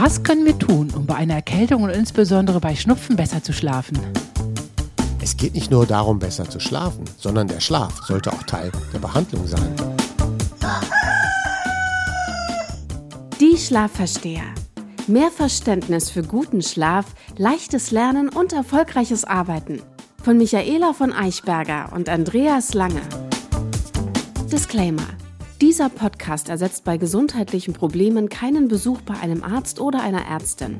Was können wir tun, um bei einer Erkältung und insbesondere bei Schnupfen besser zu schlafen? Es geht nicht nur darum, besser zu schlafen, sondern der Schlaf sollte auch Teil der Behandlung sein. Die Schlafversteher. Mehr Verständnis für guten Schlaf, leichtes Lernen und erfolgreiches Arbeiten. Von Michaela von Eichberger und Andreas Lange. Disclaimer. Dieser Podcast ersetzt bei gesundheitlichen Problemen keinen Besuch bei einem Arzt oder einer Ärztin.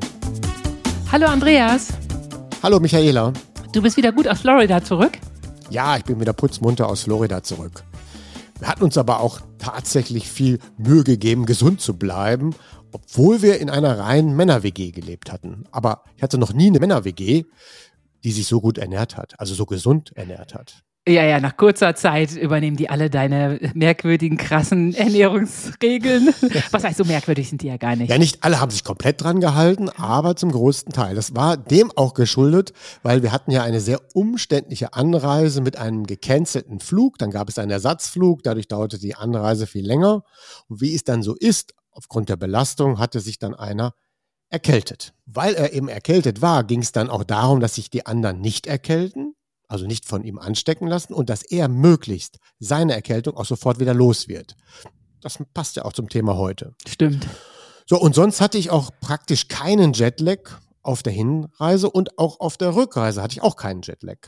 Hallo Andreas. Hallo Michaela. Du bist wieder gut aus Florida zurück? Ja, ich bin wieder putzmunter aus Florida zurück. Wir hatten uns aber auch tatsächlich viel Mühe gegeben, gesund zu bleiben, obwohl wir in einer reinen Männer-WG gelebt hatten. Aber ich hatte noch nie eine Männer-WG, die sich so gut ernährt hat, also so gesund ernährt hat. Ja, ja, nach kurzer Zeit übernehmen die alle deine merkwürdigen, krassen Ernährungsregeln. Was heißt, so merkwürdig sind die ja gar nicht. Ja, nicht alle haben sich komplett dran gehalten, aber zum größten Teil. Das war dem auch geschuldet, weil wir hatten ja eine sehr umständliche Anreise mit einem gecancelten Flug. Dann gab es einen Ersatzflug, dadurch dauerte die Anreise viel länger. Und wie es dann so ist, aufgrund der Belastung hatte sich dann einer erkältet. Weil er eben erkältet war, ging es dann auch darum, dass sich die anderen nicht erkälten also nicht von ihm anstecken lassen und dass er möglichst seine Erkältung auch sofort wieder los wird. Das passt ja auch zum Thema heute. Stimmt. So, und sonst hatte ich auch praktisch keinen Jetlag auf der Hinreise und auch auf der Rückreise hatte ich auch keinen Jetlag.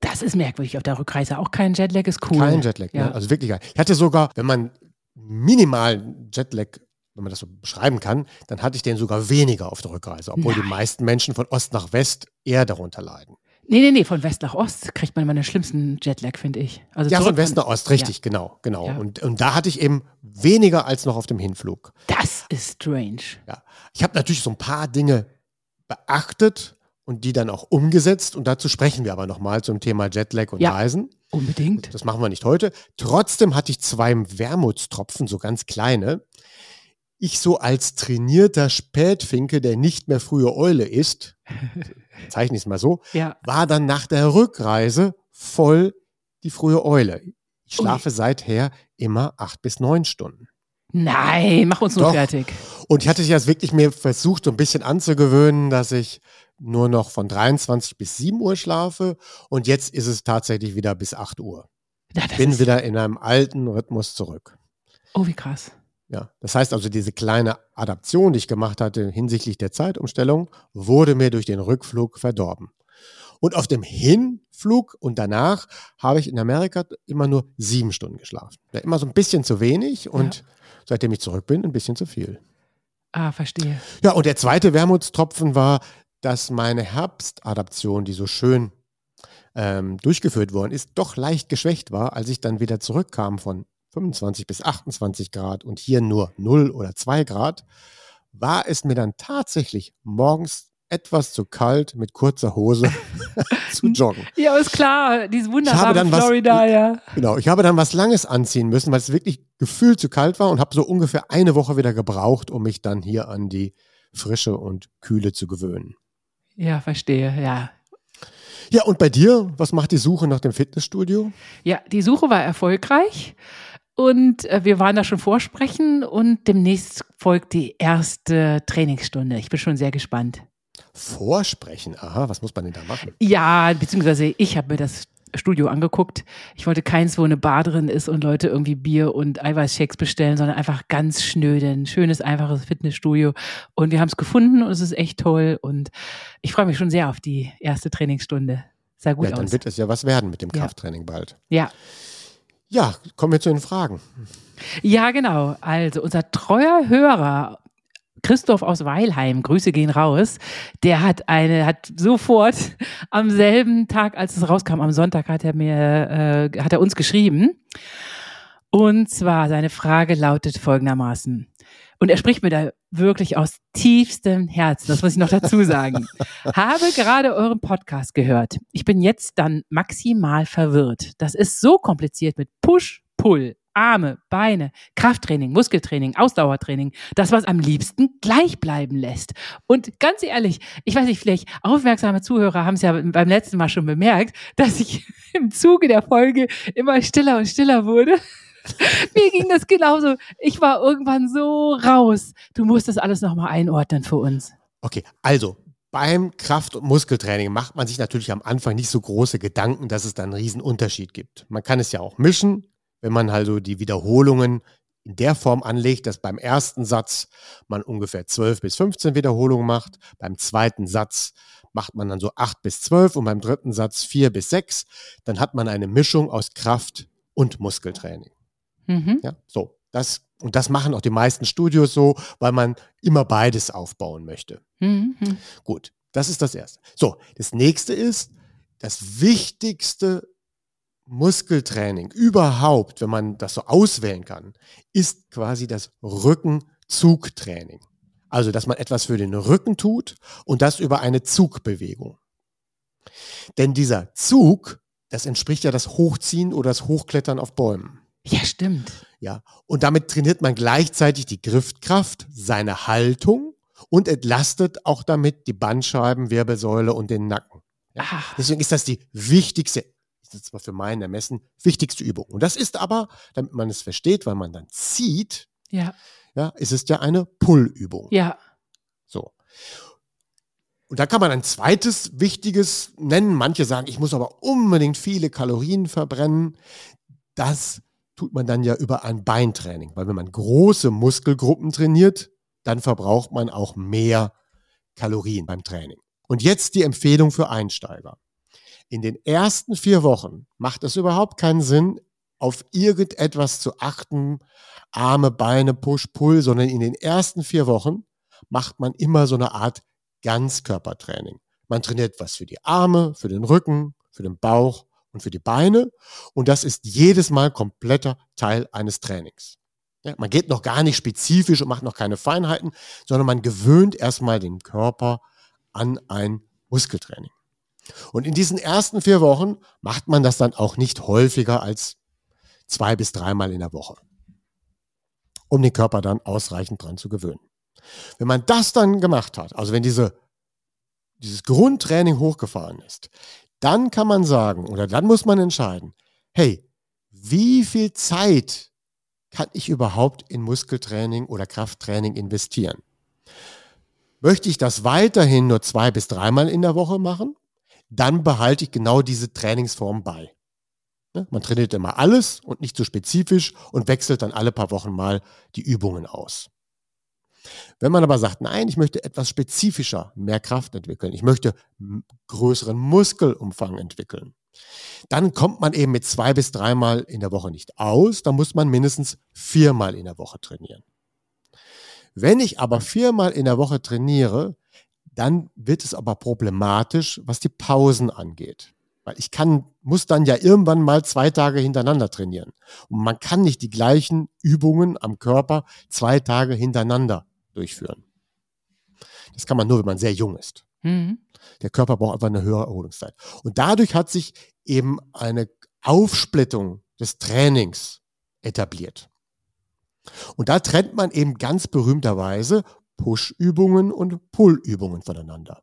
Das ist merkwürdig. Auf der Rückreise auch kein Jetlag ist cool. Kein Jetlag, ne? ja. ne? also wirklich. Ich hatte sogar, wenn man minimalen Jetlag wenn man das so beschreiben kann, dann hatte ich den sogar weniger auf der Rückreise, obwohl Nein. die meisten Menschen von Ost nach West eher darunter leiden. Nee, nee, nee, von West nach Ost kriegt man immer den schlimmsten Jetlag, finde ich. Also ja, von West nach Ost, richtig, ja. genau, genau. Ja. Und, und da hatte ich eben weniger als noch auf dem Hinflug. Das ist strange. Ja. Ich habe natürlich so ein paar Dinge beachtet und die dann auch umgesetzt. Und dazu sprechen wir aber nochmal zum Thema Jetlag und ja, Reisen. Unbedingt. Das machen wir nicht heute. Trotzdem hatte ich zwei Wermutstropfen, so ganz kleine. Ich so als trainierter Spätfinke, der nicht mehr frühe Eule ist, zeichne ich es mal so, ja. war dann nach der Rückreise voll die frühe Eule. Ich schlafe Ui. seither immer acht bis neun Stunden. Nein, mach uns nur Doch. fertig. Und ich hatte jetzt wirklich mir versucht, so ein bisschen anzugewöhnen, dass ich nur noch von 23 bis 7 Uhr schlafe. Und jetzt ist es tatsächlich wieder bis 8 Uhr. Ja, ich bin wieder in einem alten Rhythmus zurück. Oh, wie krass. Ja, das heißt also, diese kleine Adaption, die ich gemacht hatte hinsichtlich der Zeitumstellung, wurde mir durch den Rückflug verdorben. Und auf dem Hinflug und danach habe ich in Amerika immer nur sieben Stunden geschlafen. Ja, immer so ein bisschen zu wenig und ja. seitdem ich zurück bin, ein bisschen zu viel. Ah, verstehe. Ja, und der zweite Wermutstropfen war, dass meine Herbstadaption, die so schön ähm, durchgeführt worden ist, doch leicht geschwächt war, als ich dann wieder zurückkam von 25 bis 28 Grad und hier nur 0 oder 2 Grad, war es mir dann tatsächlich morgens etwas zu kalt mit kurzer Hose zu joggen. Ja, ist klar, dieses wunderbare Florida, was, ja. Genau, ich habe dann was Langes anziehen müssen, weil es wirklich gefühlt zu kalt war und habe so ungefähr eine Woche wieder gebraucht, um mich dann hier an die Frische und Kühle zu gewöhnen. Ja, verstehe, ja. Ja, und bei dir, was macht die Suche nach dem Fitnessstudio? Ja, die Suche war erfolgreich. Und äh, wir waren da schon vorsprechen und demnächst folgt die erste Trainingsstunde. Ich bin schon sehr gespannt. Vorsprechen? Aha, was muss man denn da machen? Ja, beziehungsweise ich habe mir das Studio angeguckt. Ich wollte keins, wo eine Bar drin ist und Leute irgendwie Bier und Eiweißshakes bestellen, sondern einfach ganz schnöde, ein schönes, einfaches Fitnessstudio. Und wir haben es gefunden und es ist echt toll. Und ich freue mich schon sehr auf die erste Trainingsstunde. Sah gut ja, dann aus. wird es ja was werden mit dem Krafttraining ja. bald. Ja. Ja, kommen wir zu den Fragen. Ja, genau. Also unser treuer Hörer Christoph aus Weilheim, Grüße gehen raus. Der hat eine, hat sofort am selben Tag, als es rauskam, am Sonntag hat er mir, äh, hat er uns geschrieben. Und zwar seine Frage lautet folgendermaßen: und er spricht mir da wirklich aus tiefstem Herzen, das muss ich noch dazu sagen. Habe gerade euren Podcast gehört. Ich bin jetzt dann maximal verwirrt. Das ist so kompliziert mit Push, Pull, Arme, Beine, Krafttraining, Muskeltraining, Ausdauertraining, das, was am liebsten gleich bleiben lässt. Und ganz ehrlich, ich weiß nicht, vielleicht aufmerksame Zuhörer haben es ja beim letzten Mal schon bemerkt, dass ich im Zuge der Folge immer stiller und stiller wurde. Mir ging das genauso. Ich war irgendwann so raus. Du musst das alles nochmal einordnen für uns. Okay, also beim Kraft- und Muskeltraining macht man sich natürlich am Anfang nicht so große Gedanken, dass es da einen riesen Unterschied gibt. Man kann es ja auch mischen, wenn man also die Wiederholungen in der Form anlegt, dass beim ersten Satz man ungefähr 12 bis 15 Wiederholungen macht, beim zweiten Satz macht man dann so 8 bis 12 und beim dritten Satz 4 bis 6, dann hat man eine Mischung aus Kraft- und Muskeltraining. Mhm. Ja, so, das, und das machen auch die meisten Studios so, weil man immer beides aufbauen möchte. Mhm. Gut, das ist das Erste. So, das nächste ist, das wichtigste Muskeltraining überhaupt, wenn man das so auswählen kann, ist quasi das Rückenzugtraining. Also, dass man etwas für den Rücken tut und das über eine Zugbewegung. Denn dieser Zug, das entspricht ja das Hochziehen oder das Hochklettern auf Bäumen. Ja, stimmt. Ja, und damit trainiert man gleichzeitig die Griffkraft, seine Haltung und entlastet auch damit die Bandscheiben, Wirbelsäule und den Nacken. Ja? Deswegen ist das die wichtigste ist zwar für meinen Ermessen wichtigste Übung. Und das ist aber, damit man es versteht, weil man dann zieht, ja, ja ist es ja eine Pull-Übung. Ja. So. Und da kann man ein zweites wichtiges nennen. Manche sagen, ich muss aber unbedingt viele Kalorien verbrennen. Das tut man dann ja über ein Beintraining, weil wenn man große Muskelgruppen trainiert, dann verbraucht man auch mehr Kalorien beim Training. Und jetzt die Empfehlung für Einsteiger in den ersten vier Wochen macht es überhaupt keinen Sinn, auf irgendetwas zu achten, Arme, Beine, Push, Pull, sondern in den ersten vier Wochen macht man immer so eine Art Ganzkörpertraining. Man trainiert was für die Arme, für den Rücken, für den Bauch und für die Beine. Und das ist jedes Mal kompletter Teil eines Trainings. Ja, man geht noch gar nicht spezifisch und macht noch keine Feinheiten, sondern man gewöhnt erstmal den Körper an ein Muskeltraining. Und in diesen ersten vier Wochen macht man das dann auch nicht häufiger als zwei bis dreimal in der Woche, um den Körper dann ausreichend dran zu gewöhnen. Wenn man das dann gemacht hat, also wenn diese, dieses Grundtraining hochgefahren ist, dann kann man sagen oder dann muss man entscheiden, hey, wie viel Zeit kann ich überhaupt in Muskeltraining oder Krafttraining investieren? Möchte ich das weiterhin nur zwei bis dreimal in der Woche machen? dann behalte ich genau diese Trainingsform bei. Ne? Man trainiert immer alles und nicht so spezifisch und wechselt dann alle paar Wochen mal die Übungen aus. Wenn man aber sagt, nein, ich möchte etwas spezifischer mehr Kraft entwickeln, ich möchte größeren Muskelumfang entwickeln, dann kommt man eben mit zwei bis dreimal in der Woche nicht aus, da muss man mindestens viermal in der Woche trainieren. Wenn ich aber viermal in der Woche trainiere, dann wird es aber problematisch, was die Pausen angeht. Weil ich kann, muss dann ja irgendwann mal zwei Tage hintereinander trainieren. Und man kann nicht die gleichen Übungen am Körper zwei Tage hintereinander durchführen. Das kann man nur, wenn man sehr jung ist. Mhm. Der Körper braucht einfach eine höhere Erholungszeit. Und dadurch hat sich eben eine Aufsplittung des Trainings etabliert. Und da trennt man eben ganz berühmterweise Push-Übungen und Pull-Übungen voneinander.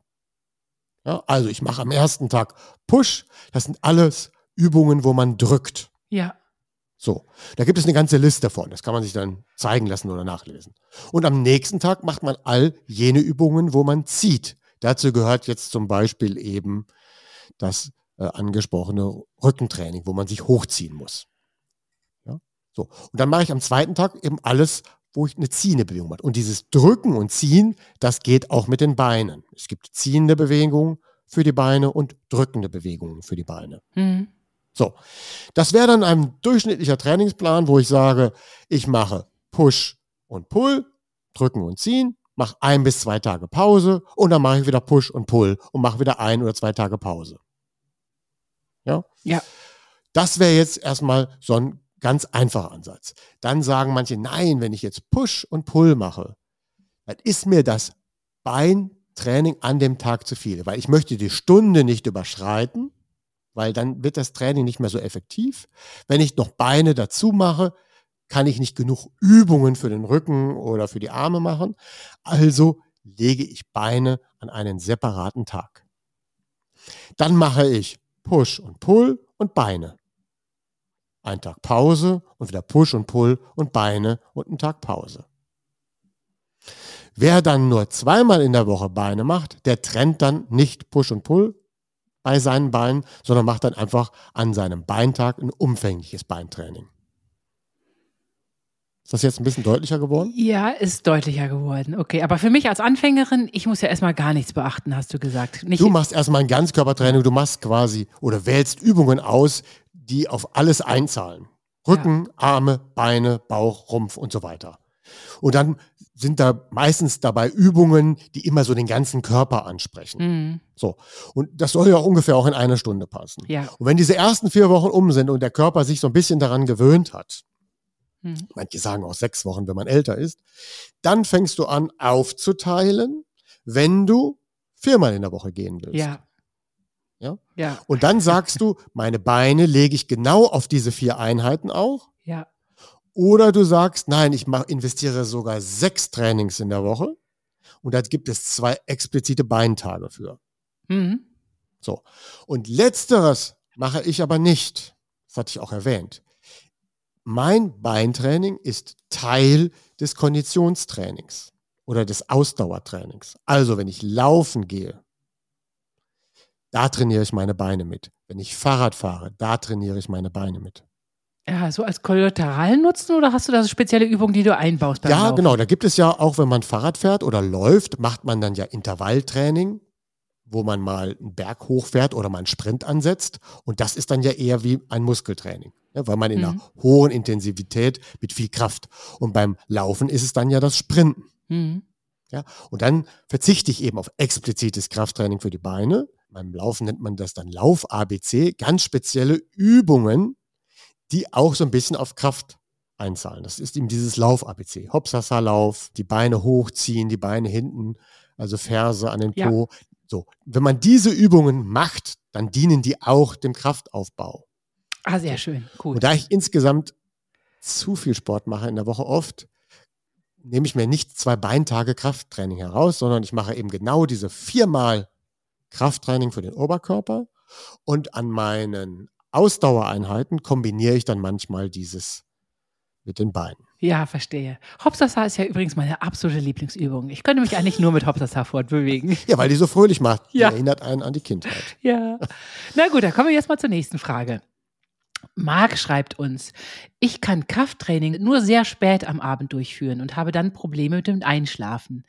Ja, also ich mache am ersten Tag Push, das sind alles Übungen, wo man drückt. Ja. So, da gibt es eine ganze Liste von, das kann man sich dann zeigen lassen oder nachlesen. Und am nächsten Tag macht man all jene Übungen, wo man zieht. Dazu gehört jetzt zum Beispiel eben das äh, angesprochene Rückentraining, wo man sich hochziehen muss. Ja? So. Und dann mache ich am zweiten Tag eben alles, wo ich eine ziehende Bewegung mache. Und dieses Drücken und Ziehen, das geht auch mit den Beinen. Es gibt ziehende Bewegungen für die Beine und drückende Bewegungen für die Beine. Mhm. So, das wäre dann ein durchschnittlicher Trainingsplan, wo ich sage, ich mache Push und Pull, drücken und ziehen, mache ein bis zwei Tage Pause und dann mache ich wieder Push und Pull und mache wieder ein oder zwei Tage Pause. Ja? Ja. Das wäre jetzt erstmal so ein Ganz einfacher Ansatz. Dann sagen manche, nein, wenn ich jetzt Push und Pull mache, dann ist mir das Beintraining an dem Tag zu viel, weil ich möchte die Stunde nicht überschreiten, weil dann wird das Training nicht mehr so effektiv. Wenn ich noch Beine dazu mache, kann ich nicht genug Übungen für den Rücken oder für die Arme machen. Also lege ich Beine an einen separaten Tag. Dann mache ich Push und Pull und Beine. ein Tag Pause und wieder Push und Pull und Beine und einen Tag Pause. Wer dann nur zweimal in der Woche Beine macht, der trennt dann nicht Push und Pull bei seinen Beinen, sondern macht dann einfach an seinem Beintag ein umfängliches Beintraining. Ist das jetzt ein bisschen deutlicher geworden? Ja, ist deutlicher geworden. Okay, aber für mich als Anfängerin, ich muss ja erstmal gar nichts beachten, hast du gesagt. Nicht du machst erstmal ein Ganzkörpertraining, du machst quasi oder wählst Übungen aus, die auf alles einzahlen. Rücken, ja. Arme, Beine, Bauch, Rumpf und so weiter. Und dann sind da meistens dabei Übungen, die immer so den ganzen Körper ansprechen. Mhm. So. Und das soll ja ungefähr auch in einer Stunde passen. Ja. Und wenn diese ersten vier Wochen um sind und der Körper sich so ein bisschen daran gewöhnt hat, mhm. manche sagen auch sechs Wochen, wenn man älter ist, dann fängst du an aufzuteilen, wenn du viermal in der Woche gehen willst. Ja. Ja? ja. Und dann sagst du, meine Beine lege ich genau auf diese vier Einheiten auch. Oder du sagst, nein, ich mach, investiere sogar sechs Trainings in der Woche und da gibt es zwei explizite Beintage für. Mhm. So. Und letzteres mache ich aber nicht. Das hatte ich auch erwähnt. Mein Beintraining ist Teil des Konditionstrainings oder des Ausdauertrainings. Also, wenn ich laufen gehe, da trainiere ich meine Beine mit. Wenn ich Fahrrad fahre, da trainiere ich meine Beine mit. Ja, so als kollateralen Nutzen oder hast du da so spezielle Übungen, die du einbaust? Beim ja, Laufen? genau. Da gibt es ja auch, wenn man Fahrrad fährt oder läuft, macht man dann ja Intervalltraining, wo man mal einen Berg hochfährt oder mal einen Sprint ansetzt. Und das ist dann ja eher wie ein Muskeltraining, ja, weil man in mhm. einer hohen Intensivität mit viel Kraft. Und beim Laufen ist es dann ja das Sprinten. Mhm. Ja, und dann verzichte ich eben auf explizites Krafttraining für die Beine. Beim Laufen nennt man das dann Lauf-ABC, ganz spezielle Übungen, die auch so ein bisschen auf Kraft einzahlen. Das ist eben dieses Lauf-ABC. Hopsasa-Lauf, die Beine hochziehen, die Beine hinten, also Ferse an den Po. Ja. So, wenn man diese Übungen macht, dann dienen die auch dem Kraftaufbau. Ah, sehr schön, cool. Und da ich insgesamt zu viel Sport mache in der Woche oft, nehme ich mir nicht zwei Beintage Krafttraining heraus, sondern ich mache eben genau diese viermal Krafttraining für den Oberkörper und an meinen Ausdauereinheiten kombiniere ich dann manchmal dieses mit den Beinen. Ja, verstehe. Hopsasa ist ja übrigens meine absolute Lieblingsübung. Ich könnte mich eigentlich nur mit Hopsasa fortbewegen. Ja, weil die so fröhlich macht. Ja. Die erinnert einen an die Kindheit. Ja. Na gut, dann kommen wir jetzt mal zur nächsten Frage. Marc schreibt uns, ich kann Krafttraining nur sehr spät am Abend durchführen und habe dann Probleme mit dem Einschlafen.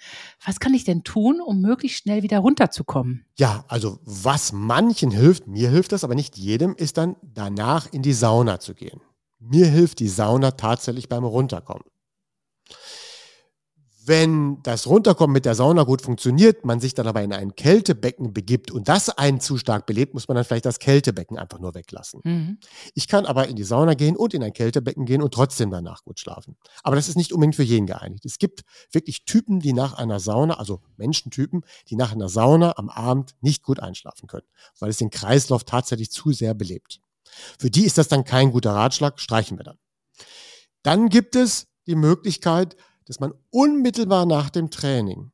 Was kann ich denn tun, um möglichst schnell wieder runterzukommen? Ja, also was manchen hilft, mir hilft das, aber nicht jedem, ist dann danach in die Sauna zu gehen. Mir hilft die Sauna tatsächlich beim Runterkommen wenn das Runterkommen mit der Sauna gut funktioniert, man sich dann aber in ein Kältebecken begibt und das einen zu stark belebt, muss man dann vielleicht das Kältebecken einfach nur weglassen. Mhm. Ich kann aber in die Sauna gehen und in ein Kältebecken gehen und trotzdem danach gut schlafen. Aber das ist nicht unbedingt für jeden geeinigt. Es gibt wirklich Typen, die nach einer Sauna, also Menschentypen, die nach einer Sauna am Abend nicht gut einschlafen können, weil es den Kreislauf tatsächlich zu sehr belebt. Für die ist das dann kein guter Ratschlag, streichen wir dann. Dann gibt es die Möglichkeit, dass man unmittelbar nach dem Training,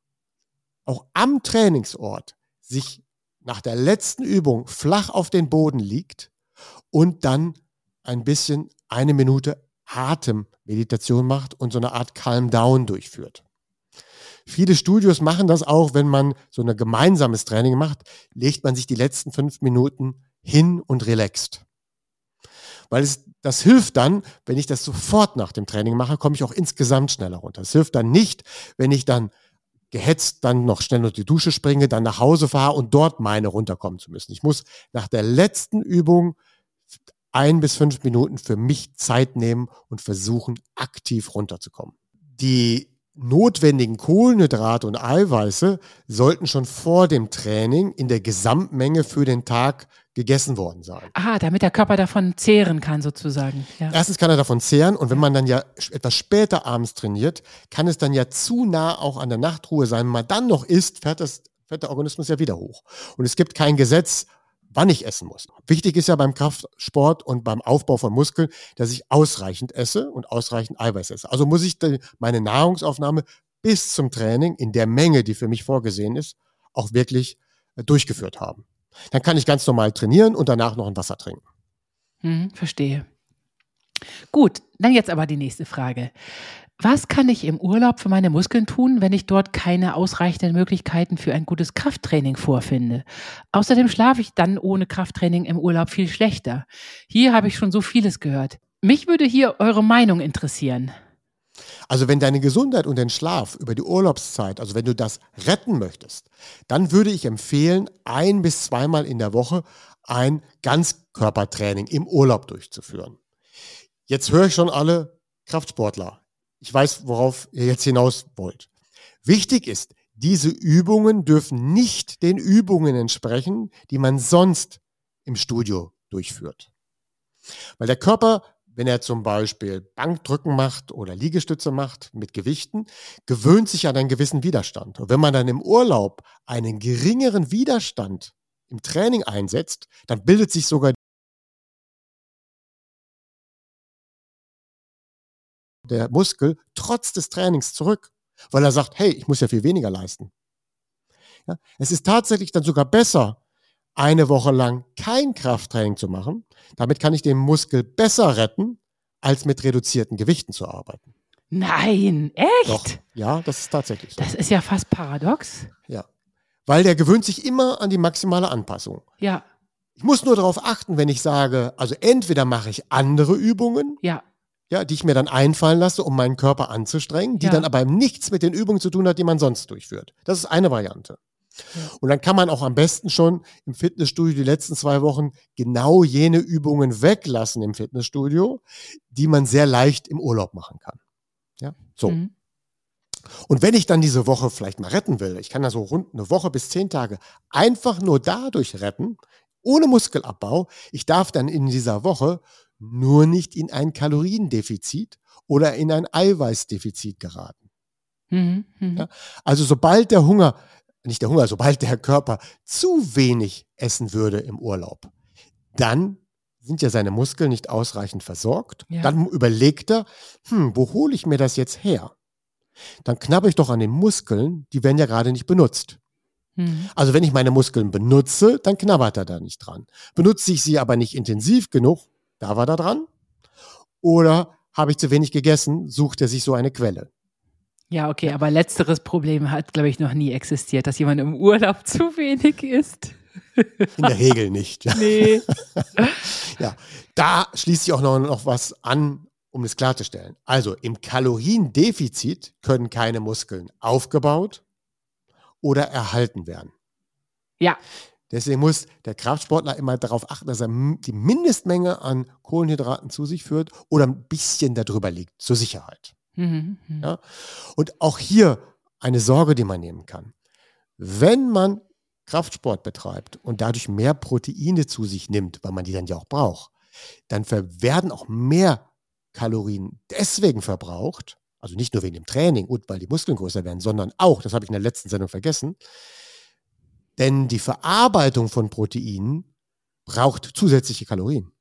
auch am Trainingsort, sich nach der letzten Übung flach auf den Boden liegt und dann ein bisschen eine Minute Atemmeditation macht und so eine Art Calm Down durchführt. Viele Studios machen das auch, wenn man so ein gemeinsames Training macht, legt man sich die letzten fünf Minuten hin und relaxt. Weil es, das hilft dann, wenn ich das sofort nach dem Training mache, komme ich auch insgesamt schneller runter. Es hilft dann nicht, wenn ich dann gehetzt dann noch schnell unter die Dusche springe, dann nach Hause fahre und dort meine runterkommen zu müssen. Ich muss nach der letzten Übung ein bis fünf Minuten für mich Zeit nehmen und versuchen, aktiv runterzukommen. Die notwendigen Kohlenhydrate und Eiweiße sollten schon vor dem Training in der Gesamtmenge für den Tag gegessen worden sein. Ah, damit der Körper davon zehren kann sozusagen. Ja. Erstens kann er davon zehren und wenn man dann ja etwas später abends trainiert, kann es dann ja zu nah auch an der Nachtruhe sein. Wenn man dann noch isst, fährt, das, fährt der Organismus ja wieder hoch. Und es gibt kein Gesetz, wann ich essen muss. Wichtig ist ja beim Kraftsport und beim Aufbau von Muskeln, dass ich ausreichend esse und ausreichend Eiweiß esse. Also muss ich meine Nahrungsaufnahme bis zum Training in der Menge, die für mich vorgesehen ist, auch wirklich äh, durchgeführt haben. Dann kann ich ganz normal trainieren und danach noch ein Wasser trinken. Hm, verstehe. Gut, dann jetzt aber die nächste Frage. Was kann ich im Urlaub für meine Muskeln tun, wenn ich dort keine ausreichenden Möglichkeiten für ein gutes Krafttraining vorfinde? Außerdem schlafe ich dann ohne Krafttraining im Urlaub viel schlechter. Hier habe ich schon so vieles gehört. Mich würde hier eure Meinung interessieren. Also wenn deine Gesundheit und den Schlaf über die Urlaubszeit, also wenn du das retten möchtest, dann würde ich empfehlen, ein bis zweimal in der Woche ein Ganzkörpertraining im Urlaub durchzuführen. Jetzt höre ich schon alle Kraftsportler. Ich weiß, worauf ihr jetzt hinaus wollt. Wichtig ist, diese Übungen dürfen nicht den Übungen entsprechen, die man sonst im Studio durchführt. Weil der Körper, wenn er zum Beispiel Bankdrücken macht oder Liegestütze macht mit Gewichten, gewöhnt sich an einen gewissen Widerstand. Und wenn man dann im Urlaub einen geringeren Widerstand im Training einsetzt, dann bildet sich sogar der Muskel trotz des Trainings zurück, weil er sagt, hey, ich muss ja viel weniger leisten. Ja, es ist tatsächlich dann sogar besser, eine Woche lang kein Krafttraining zu machen. Damit kann ich den Muskel besser retten, als mit reduzierten Gewichten zu arbeiten. Nein, echt? Doch, ja, das ist tatsächlich so. Das ist ja fast paradox. Ja, weil der gewöhnt sich immer an die maximale Anpassung. Ja. Ich muss nur darauf achten, wenn ich sage, also entweder mache ich andere Übungen, Ja. Ja, die ich mir dann einfallen lasse, um meinen Körper anzustrengen, die Ja. dann aber nichts mit den Übungen zu tun hat, die man sonst durchführt. Das ist eine Variante. Und dann kann man auch am besten schon im Fitnessstudio die letzten zwei Wochen genau jene Übungen weglassen im Fitnessstudio, die man sehr leicht im Urlaub machen kann. Ja, so. Mhm. Und wenn ich dann diese Woche vielleicht mal retten will, ich kann da so rund eine Woche bis zehn Tage einfach nur dadurch retten, ohne Muskelabbau, ich darf dann in dieser Woche nur nicht in ein Kaloriendefizit oder in ein Eiweißdefizit geraten. Mhm. Mhm. Ja. Also sobald der Hunger, nicht der Hunger, sobald der Körper zu wenig essen würde im Urlaub, dann sind ja seine Muskeln nicht ausreichend versorgt. Ja. Dann überlegt er, hm, wo hole ich mir das jetzt her? Dann knabber ich doch an den Muskeln, die werden ja gerade nicht benutzt. Mhm. Also wenn ich meine Muskeln benutze, dann knabbert er da nicht dran. Benutze ich sie aber nicht intensiv genug, da war er dran. Oder habe ich zu wenig gegessen, sucht er sich so eine Quelle. Ja, okay, aber letzteres Problem hat, glaube ich, noch nie existiert, dass jemand im Urlaub zu wenig isst. In der Regel nicht. Ja. Nee. Ja, da schließt sich auch noch, noch was an, um es klarzustellen. Also im Kaloriendefizit können keine Muskeln aufgebaut oder erhalten werden. Ja. Deswegen muss der Kraftsportler immer darauf achten, dass er die Mindestmenge an Kohlenhydraten zu sich führt oder ein bisschen darüber liegt, zur Sicherheit. Mhm. Mhm. Ja. Und auch hier eine Sorge, die man nehmen kann. Wenn man Kraftsport betreibt und dadurch mehr Proteine zu sich nimmt, weil man die dann ja auch braucht, dann werden auch mehr Kalorien deswegen verbraucht, also nicht nur wegen dem Training und weil die Muskeln größer werden, sondern auch, das habe ich in der letzten Sendung vergessen, denn die Verarbeitung von Proteinen braucht zusätzliche Kalorien.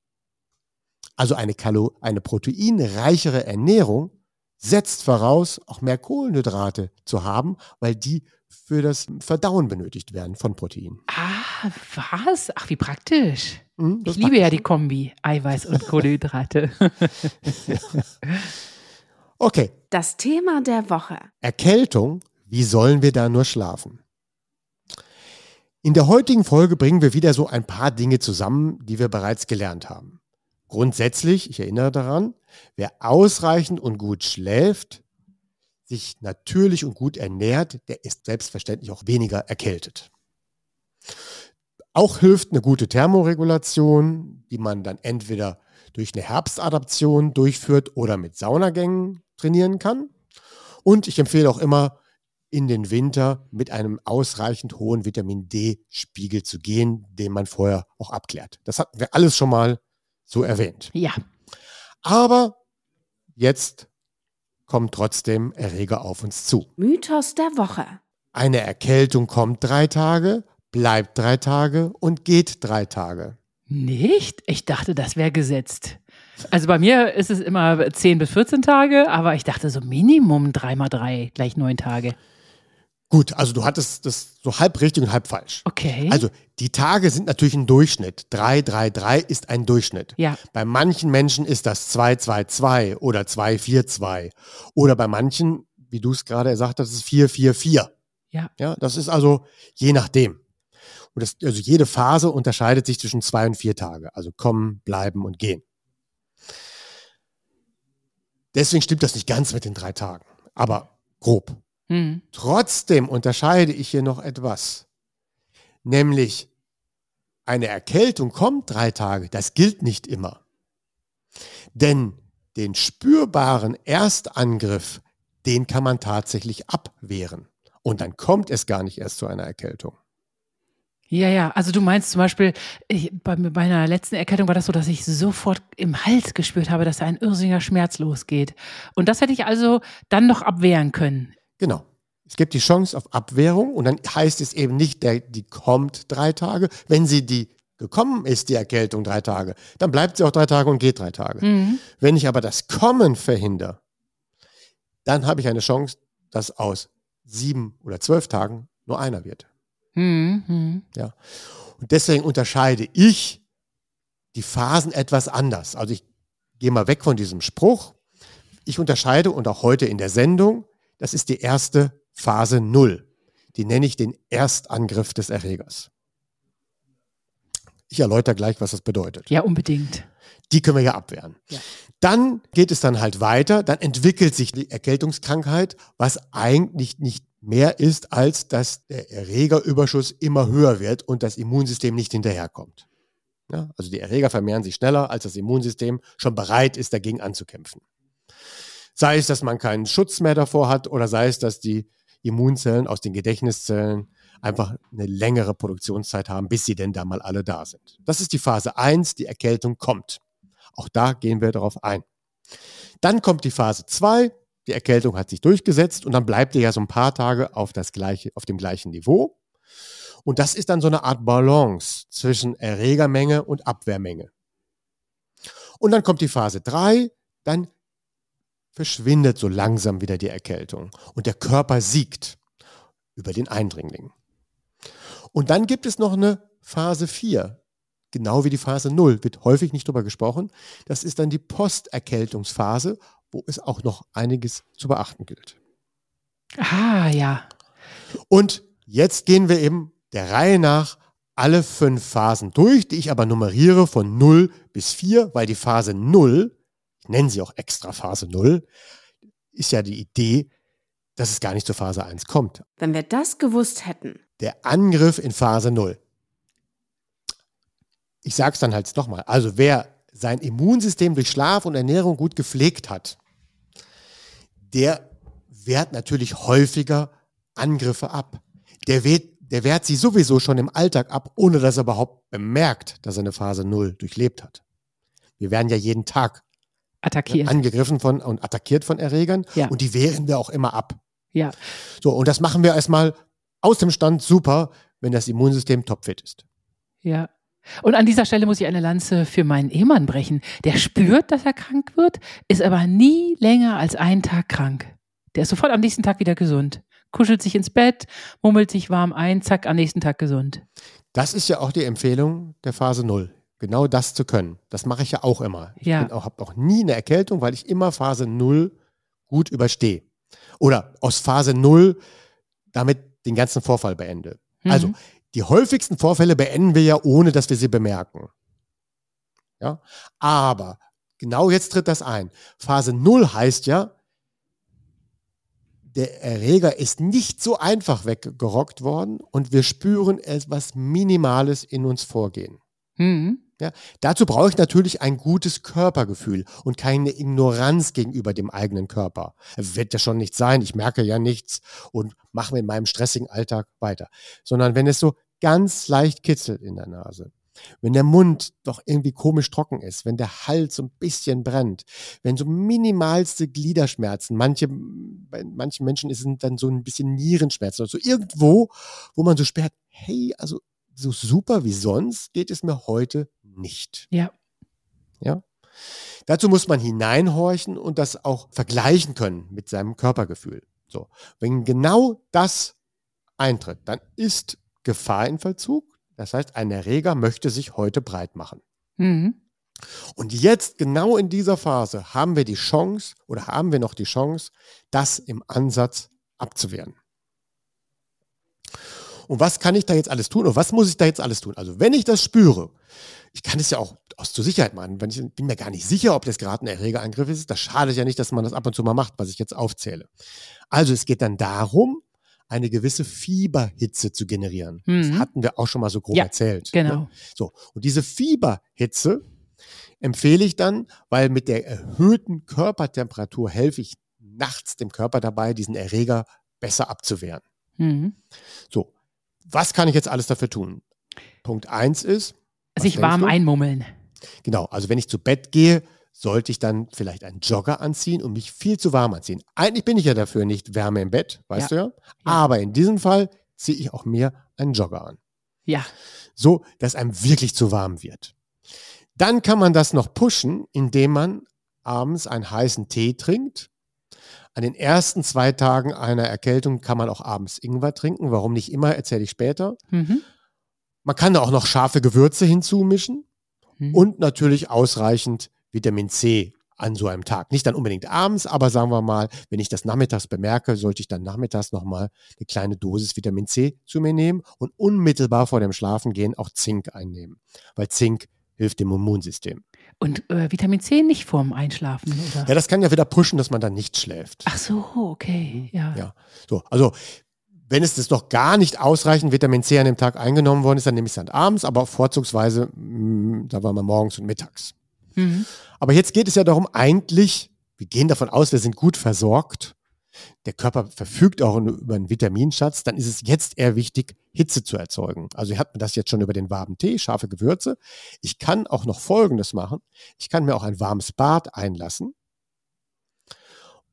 Also eine, Kalo eine proteinreichere Ernährung setzt voraus, auch mehr Kohlenhydrate zu haben, weil die für das Verdauen benötigt werden von Proteinen. Ah, was? Ach, wie praktisch. Hm, Ich liebe ja die Kombi Eiweiß und Kohlenhydrate. Okay, Das Thema der Woche. Erkältung, wie sollen wir da nur schlafen? In der heutigen Folge bringen wir wieder so ein paar Dinge zusammen, die wir bereits gelernt haben. Grundsätzlich, ich erinnere daran, wer ausreichend und gut schläft, sich natürlich und gut ernährt, der ist selbstverständlich auch weniger erkältet. Auch hilft eine gute Thermoregulation, die man dann entweder durch eine Herbstadaption durchführt oder mit Saunagängen trainieren kann. Und ich empfehle auch immer, in den Winter mit einem ausreichend hohen Vitamin D-Spiegel zu gehen, den man vorher auch abklärt. Das hatten wir alles schon mal so erwähnt. ja. Aber jetzt kommt trotzdem Erreger auf uns zu. Mythos der Woche. Eine Erkältung kommt drei Tage, bleibt drei Tage und geht drei Tage. Nicht? Ich dachte, das wäre gesetzt. Also bei mir ist es immer 10 bis 14 Tage, aber ich dachte so Minimum 3 mal 3 gleich 9 Tage. Gut, also du hattest das so halb richtig und halb falsch. Okay. Also die Tage sind natürlich ein Durchschnitt. 3, 3, 3 ist ein Durchschnitt. ja. Bei manchen Menschen ist das 2, 2, 2 oder 2, 4, 2. Oder bei manchen, wie du es gerade gesagt hast, ist es 4, 4, 4. Ja. Ja, das ist also je nachdem. Und das, also jede Phase unterscheidet sich zwischen zwei und vier Tage. Also kommen, bleiben und gehen. Deswegen stimmt das nicht ganz mit den drei Tagen, aber grob. Hm. Trotzdem unterscheide ich hier noch etwas. Nämlich eine Erkältung kommt drei Tage, das gilt nicht immer. Denn den spürbaren Erstangriff, den kann man tatsächlich abwehren. Und dann kommt es gar nicht erst zu einer Erkältung. Ja, ja. Also du meinst zum Beispiel, ich, bei, bei meiner letzten Erkältung war das so, dass ich sofort im Hals gespürt habe, dass da ein irrsinniger Schmerz losgeht. Und das hätte ich also dann noch abwehren können. Genau. Es gibt die Chance auf Abwehrung und dann heißt es eben nicht, der, die kommt drei Tage. Wenn sie die gekommen ist, die Erkältung drei Tage, dann bleibt sie auch drei Tage und geht drei Tage. Mhm. Wenn ich aber das Kommen verhindere, dann habe ich eine Chance, dass aus sieben oder zwölf Tagen nur einer wird. Mhm. Mhm. Und deswegen unterscheide ich die Phasen etwas anders. Also ich gehe mal weg von diesem Spruch. Ich unterscheide und auch heute in der Sendung, das ist die erste Phase Null. Die nenne ich den Erstangriff des Erregers. Ich erläutere gleich, was das bedeutet. Ja, unbedingt. Die können wir ja abwehren. Ja. Dann geht es dann halt weiter, dann entwickelt sich die Erkältungskrankheit, was eigentlich nicht mehr ist, als dass der Erregerüberschuss immer höher wird und das Immunsystem nicht hinterherkommt. Ja, also die Erreger vermehren sich schneller, als das Immunsystem schon bereit ist, dagegen anzukämpfen. Sei es, dass man keinen Schutz mehr davor hat oder sei es, dass die Immunzellen aus den Gedächtniszellen einfach eine längere Produktionszeit haben, bis sie denn da mal alle da sind. Das ist die Phase 1, die Erkältung kommt. Auch da gehen wir darauf ein. Dann kommt die Phase 2, die Erkältung hat sich durchgesetzt und dann bleibt ihr ja so ein paar Tage auf, das gleiche, auf dem gleichen Niveau. Und das ist dann so eine Art Balance zwischen Erregermenge und Abwehrmenge. Und dann kommt die Phase 3, dann verschwindet so langsam wieder die Erkältung und der Körper siegt über den Eindringling. Und dann gibt es noch eine Phase 4, genau wie die Phase 0, wird häufig nicht drüber gesprochen. Das ist dann die Posterkältungsphase, wo es auch noch einiges zu beachten gilt. Ah, ja. Und jetzt gehen wir eben der Reihe nach alle fünf Phasen durch, die ich aber nummeriere von 0 bis 4, weil die Phase 0, ich nenne sie auch extra Phase 0, ist ja die Idee, dass es gar nicht zur Phase 1 kommt. Wenn wir das gewusst hätten. Der Angriff in Phase 0. Ich sage es dann halt nochmal. Also wer sein Immunsystem durch Schlaf und Ernährung gut gepflegt hat, der wehrt natürlich häufiger Angriffe ab. Der wehrt, der wehrt sie sowieso schon im Alltag ab, ohne dass er überhaupt bemerkt, dass er eine Phase 0 durchlebt hat. Wir werden ja jeden Tag Attackiert. angegriffen von und attackiert von Erregern Ja. und die wehren wir auch immer ab. Ja. So, und das machen wir erstmal aus dem Stand super, wenn das Immunsystem topfit ist. Ja. Und an dieser Stelle muss ich eine Lanze für meinen Ehemann brechen. Der spürt, dass er krank wird, ist aber nie länger als einen Tag krank. Der ist sofort am nächsten Tag wieder gesund. Kuschelt sich ins Bett, mummelt sich warm ein, zack, am nächsten Tag gesund. Das ist ja auch die Empfehlung der Phase 0. Genau das zu können. Das mache ich ja auch immer. Ich Ja. auch, habe auch nie eine Erkältung, weil ich immer Phase 0 gut überstehe. Oder aus Phase 0 damit den ganzen Vorfall beende. Mhm. Also, die häufigsten Vorfälle beenden wir ja, ohne dass wir sie bemerken. Ja, aber genau jetzt tritt das ein. Phase 0 heißt ja, der Erreger ist nicht so einfach weggerockt worden und wir spüren etwas Minimales in uns vorgehen. Mhm. Ja, dazu brauche ich natürlich ein gutes Körpergefühl und keine Ignoranz gegenüber dem eigenen Körper. Wird ja schon nicht sein, ich merke ja nichts und mache mit meinem stressigen Alltag weiter. Sondern wenn es so ganz leicht kitzelt in der Nase, wenn der Mund doch irgendwie komisch trocken ist, wenn der Hals so ein bisschen brennt, wenn so minimalste Gliederschmerzen, manche, bei manchen Menschen sind dann so ein bisschen Nierenschmerzen, also irgendwo, wo man so sperrt, hey, also so super wie sonst geht es mir heute nicht. Ja. Ja. Dazu muss man hineinhorchen und das auch vergleichen können mit seinem Körpergefühl. So. Wenn genau das eintritt, dann ist Gefahr in Vollzug. Das heißt, ein Erreger möchte sich heute breit machen. Mhm. Und jetzt, genau in dieser Phase, haben wir die Chance oder haben wir noch die Chance, das im Ansatz abzuwehren. Und was kann ich da jetzt alles tun? Und was muss ich da jetzt alles tun? Also, wenn ich das spüre, ich kann es ja auch aus zur Sicherheit machen. Wenn ich bin mir gar nicht sicher, ob das gerade ein Erregerangriff ist. Das schadet ja nicht, dass man das ab und zu mal macht, was ich jetzt aufzähle. Also, es geht dann darum, eine gewisse Fieberhitze zu generieren. Mhm. Das hatten wir auch schon mal so grob Ja, erzählt. genau. Ne? So, und diese Fieberhitze empfehle ich dann, weil mit der erhöhten Körpertemperatur helfe ich nachts dem Körper dabei, diesen Erreger besser abzuwehren. Mhm. So, was kann ich jetzt alles dafür tun? Punkt eins ist, Sich warm du? einmummeln. Genau, also wenn ich zu Bett gehe, sollte ich dann vielleicht einen Jogger anziehen und mich viel zu warm anziehen. Eigentlich bin ich ja dafür nicht Wärme im Bett, weißt du ja. Aber in diesem Fall ziehe ich auch mehr einen Jogger an. Ja. So, dass einem wirklich zu warm wird. Dann kann man das noch pushen, indem man abends einen heißen Tee trinkt. An den ersten zwei Tagen einer Erkältung kann man auch abends Ingwer trinken. Warum nicht immer, erzähle ich später. Mhm. Man kann da auch noch scharfe Gewürze hinzumischen Mhm. und natürlich ausreichend Vitamin C an so einem Tag. Nicht dann unbedingt abends, aber sagen wir mal, wenn ich das nachmittags bemerke, sollte ich dann nachmittags nochmal eine kleine Dosis Vitamin C zu mir nehmen und unmittelbar vor dem Schlafengehen auch Zink einnehmen. Weil Zink hilft dem Immunsystem. Und äh, Vitamin C nicht vorm Einschlafen, oder? Ja, das kann ja wieder pushen, dass man dann nicht schläft. Ach so, okay. Ja. Ja, so, also wenn es das noch gar nicht ausreichend Vitamin C an dem Tag eingenommen worden ist, dann nehme ich es dann abends, aber vorzugsweise, mh, sagen wir mal, morgens und mittags. Mhm. Aber jetzt geht es ja darum, eigentlich, wir gehen davon aus, wir sind gut versorgt. Der Körper verfügt auch über einen Vitaminschatz, dann ist es jetzt eher wichtig, Hitze zu erzeugen. Also ihr habt mir das jetzt schon über den warmen Tee, scharfe Gewürze. Ich kann auch noch Folgendes machen. Ich kann mir auch ein warmes Bad einlassen.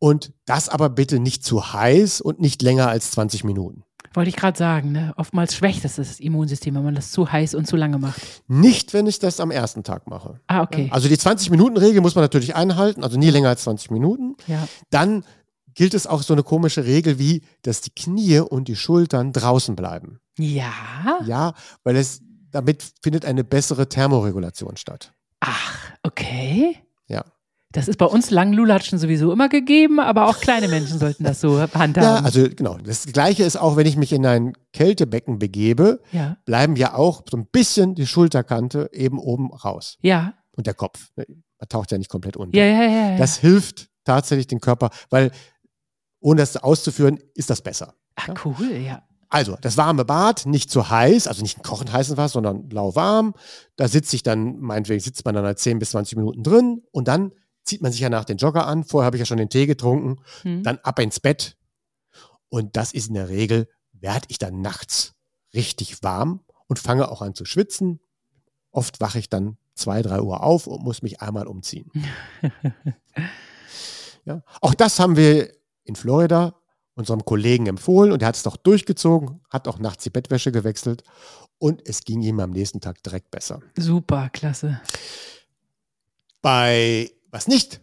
Und das aber bitte nicht zu heiß und nicht länger als 20 Minuten. Wollte ich gerade sagen, ne? Oftmals schwächt das das Immunsystem, wenn man das zu heiß und zu lange macht. Nicht, wenn ich das am ersten Tag mache. Ah, okay. Also die 20-Minuten-Regel muss man natürlich einhalten, also nie länger als 20 Minuten. Ja. Dann gilt es auch so eine komische Regel wie, dass die Knie und die Schultern draußen bleiben. Ja. Ja, weil es damit findet eine bessere Thermoregulation statt. Ach, okay. Ja. Das ist bei uns Langlulatschen sowieso immer gegeben, aber auch kleine Menschen sollten das so handhaben. Ja, also genau. Das gleiche ist auch, wenn ich mich in ein Kältebecken begebe, ja. bleiben ja auch so ein bisschen die Schulterkante eben oben raus. Ja. Und der Kopf. ne? Man taucht ja nicht komplett unter. Ja, ja, ja. ja. Das hilft tatsächlich den Körper, weil ohne das auszuführen, ist das besser. Ach, cool, ja. Also, das warme Bad, nicht zu heiß, also nicht ein kochend heißes Wasser, sondern lauwarm. Da sitze ich dann, meinetwegen sitzt man dann halt 10 bis 20 Minuten drin und dann zieht man sich ja nach den Jogger an. Vorher habe ich ja schon den Tee getrunken. Hm. Dann ab ins Bett. Und das ist in der Regel, werde ich dann nachts richtig warm und fange auch an zu schwitzen. Oft wache ich dann zwei, drei Uhr auf und muss mich einmal umziehen. ja. Auch das haben wir in Florida unserem Kollegen empfohlen und er hat es doch durchgezogen, hat auch nachts die Bettwäsche gewechselt und es ging ihm am nächsten Tag direkt besser. Super, klasse. Bei was nicht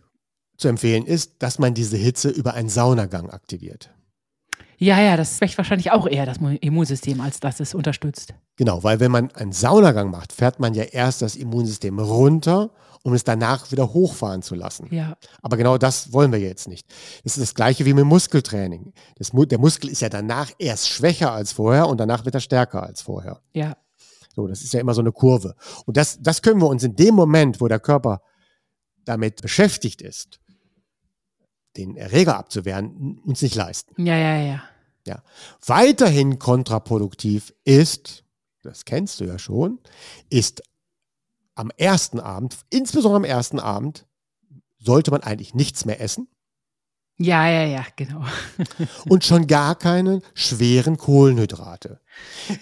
zu empfehlen ist, dass man diese Hitze über einen Saunagang aktiviert. Ja, ja, das schwächt wahrscheinlich auch eher das Immunsystem, als dass es unterstützt. Genau, weil wenn man einen Saunagang macht, fährt man ja erst das Immunsystem runter, um es danach wieder hochfahren zu lassen. Ja. Aber genau das wollen wir jetzt nicht. Das ist das gleiche wie mit Muskeltraining. Das, der Muskel ist ja danach erst schwächer als vorher und danach wird er stärker als vorher. Ja. So, das ist ja immer so eine Kurve. Und das, das können wir uns in dem Moment, wo der Körper damit beschäftigt ist, den Erreger abzuwehren, uns nicht leisten. Ja, ja, ja. Weiterhin kontraproduktiv ist, das kennst du ja schon, ist am ersten Abend, insbesondere am ersten Abend, sollte man eigentlich nichts mehr essen Ja, ja, ja, genau. und schon gar keine schweren Kohlenhydrate.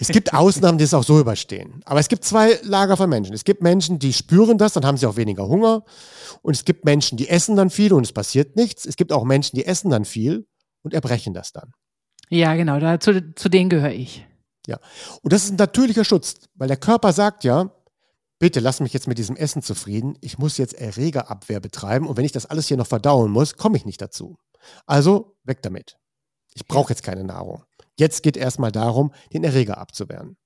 Es gibt Ausnahmen, die es auch so überstehen. Aber es gibt zwei Lager von Menschen. Es gibt Menschen, die spüren das, dann haben sie auch weniger Hunger. Und es gibt Menschen, die essen dann viel und es passiert nichts. Es gibt auch Menschen, die essen dann viel und erbrechen das dann. Ja, genau, da, zu, zu denen gehöre ich. Und das ist ein natürlicher Schutz, weil der Körper sagt ja, bitte lass mich jetzt mit diesem Essen zufrieden. Ich muss jetzt Erregerabwehr betreiben und wenn ich das alles hier noch verdauen muss, komme ich nicht dazu. Also weg damit. Ich brauche jetzt keine Nahrung. Jetzt geht erstmal darum, den Erreger abzuwehren.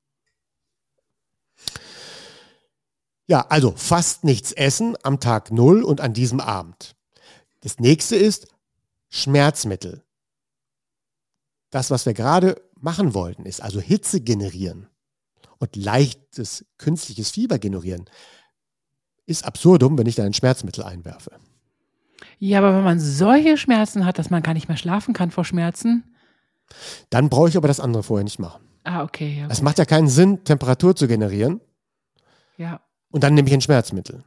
Ja, also fast nichts essen am Tag Null und an diesem Abend. Das nächste ist Schmerzmittel. Das, was wir gerade machen wollten, ist also Hitze generieren und leichtes künstliches Fieber generieren. Ist absurdum, wenn ich da ein Schmerzmittel einwerfe. Ja, aber wenn man solche Schmerzen hat, dass man gar nicht mehr schlafen kann vor Schmerzen. Dann brauche ich aber das andere vorher nicht machen. Ah, okay. Ja, es macht ja keinen Sinn, Temperatur zu generieren. Ja. Und dann nehme ich ein Schmerzmittel.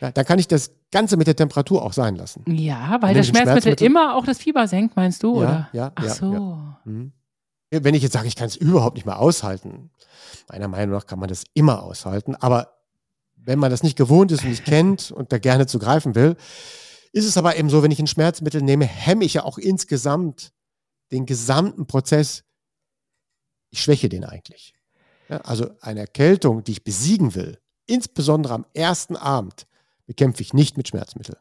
Ja, dann kann ich das Ganze mit der Temperatur auch sein lassen. Ja, weil das Schmerzmittel, Schmerzmittel, immer auch das Fieber senkt, meinst du? Ja, oder? ja. Ach ja, so. Ja. Mhm. Wenn ich jetzt sage, ich kann es überhaupt nicht mehr aushalten, meiner Meinung nach kann man das immer aushalten, aber wenn man das nicht gewohnt ist und nicht kennt und da gerne zugreifen will, ist es aber eben so, wenn ich ein Schmerzmittel nehme, hemme ich ja auch insgesamt den gesamten Prozess. Ich schwäche den eigentlich. Ja, also eine Erkältung, die ich besiegen will, insbesondere am ersten Abend, bekämpfe ich nicht mit Schmerzmittel.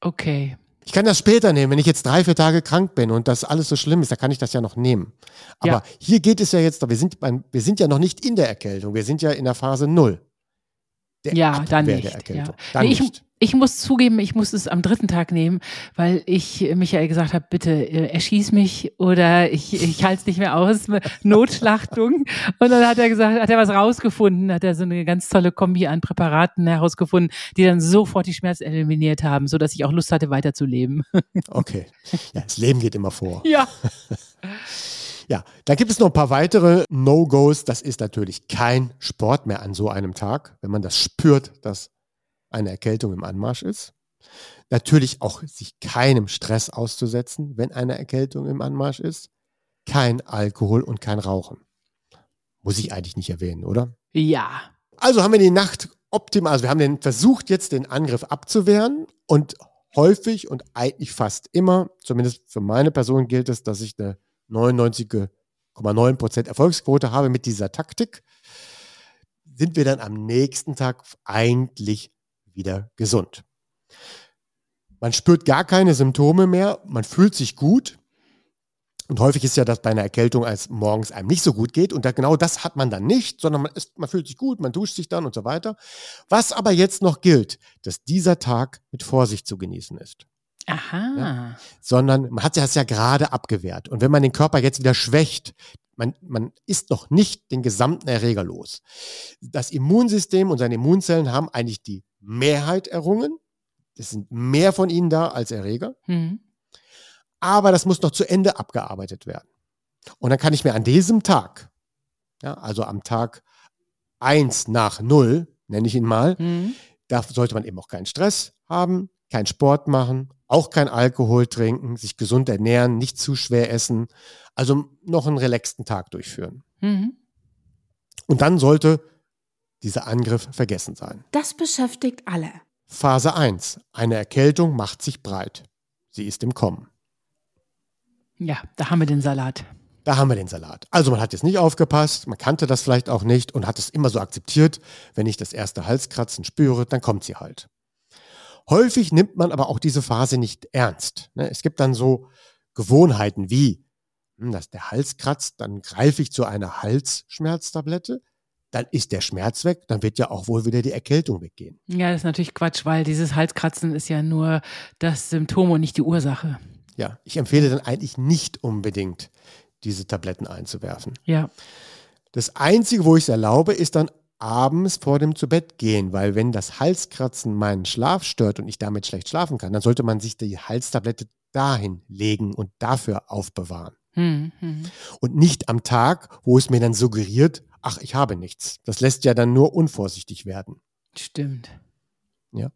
Okay. Ich kann das später nehmen, wenn ich jetzt drei, vier Tage krank bin und das alles so schlimm ist, dann kann ich das ja noch nehmen. Aber ja. hier geht es ja jetzt, wir sind, wir sind ja noch nicht in der Erkältung, wir sind ja in der Phase Null. Der ja, Abwehr dann nicht. Der Erkältung. Ja. Dann nee, ich, nicht. Ich muss zugeben, ich muss es am dritten Tag nehmen, weil ich Michael gesagt habe, bitte äh, erschieß mich oder ich, ich halte es nicht mehr aus, Notschlachtung. Und dann hat er gesagt, hat er was rausgefunden, hat er so eine ganz tolle Kombi an Präparaten herausgefunden, die dann sofort die Schmerzen eliminiert haben, so dass ich auch Lust hatte, weiterzuleben. Okay. Ja, das Leben geht immer vor. Ja. Ja, dann gibt es noch ein paar weitere No-Gos. Das ist natürlich kein Sport mehr an so einem Tag, wenn man das spürt, dass eine Erkältung im Anmarsch ist. Natürlich auch sich keinem Stress auszusetzen, wenn eine Erkältung im Anmarsch ist. Kein Alkohol und kein Rauchen. Muss ich eigentlich nicht erwähnen, oder? Ja. Also haben wir die Nacht optimal, also wir haben den versucht jetzt den Angriff abzuwehren und häufig und eigentlich fast immer, zumindest für meine Person gilt es, dass ich eine 99,9% Erfolgsquote habe mit dieser Taktik, sind wir dann am nächsten Tag eigentlich wieder gesund. Man spürt gar keine Symptome mehr, man fühlt sich gut. Und häufig ist ja das bei einer Erkältung, als morgens einem nicht so gut geht. Und da, genau das hat man dann nicht, sondern man, ist, man fühlt sich gut, man duscht sich dann und so weiter. Was aber jetzt noch gilt, dass dieser Tag mit Vorsicht zu genießen ist. Aha. Ja? Sondern man hat das ja gerade abgewehrt. Und wenn man den Körper jetzt wieder schwächt, man, man ist noch nicht den gesamten Erreger los. Das Immunsystem und seine Immunzellen haben eigentlich die Mehrheit errungen. Es sind mehr von ihnen da als Erreger. Mhm. Aber das muss noch zu Ende abgearbeitet werden. Und dann kann ich mir an diesem Tag, ja, also am Tag 1 nach 0, nenne ich ihn mal, mhm. da sollte man eben auch keinen Stress haben, keinen Sport machen, auch kein Alkohol trinken, sich gesund ernähren, nicht zu schwer essen, also noch einen relaxten Tag durchführen. Mhm. Und dann sollte dieser Angriff vergessen sein. Das beschäftigt alle. Phase 1. Eine Erkältung macht sich breit. Sie ist im Kommen. Ja, da haben wir den Salat. Da haben wir den Salat. Also man hat jetzt nicht aufgepasst, man kannte das vielleicht auch nicht und hat es immer so akzeptiert, wenn ich das erste Halskratzen spüre, dann kommt sie halt. Häufig nimmt man aber auch diese Phase nicht ernst. Ne? Es gibt dann so Gewohnheiten wie, hm, dass der Hals kratzt, dann greife ich zu einer Halsschmerztablette, dann ist der Schmerz weg, dann wird ja auch wohl wieder die Erkältung weggehen. Ja, das ist natürlich Quatsch, weil dieses Halskratzen ist ja nur das Symptom und nicht die Ursache. Ja, ich empfehle dann eigentlich nicht unbedingt, diese Tabletten einzuwerfen. Ja. Das Einzige, wo ich es erlaube, ist dann abends vor dem zu Bett gehen, weil wenn das Halskratzen meinen Schlaf stört und ich damit schlecht schlafen kann, dann sollte man sich die Halstablette dahin legen und dafür aufbewahren. Hm, hm. Und nicht am Tag, wo es mir dann suggeriert, ach, ich habe nichts. Das lässt ja dann nur unvorsichtig werden. Stimmt. Ja.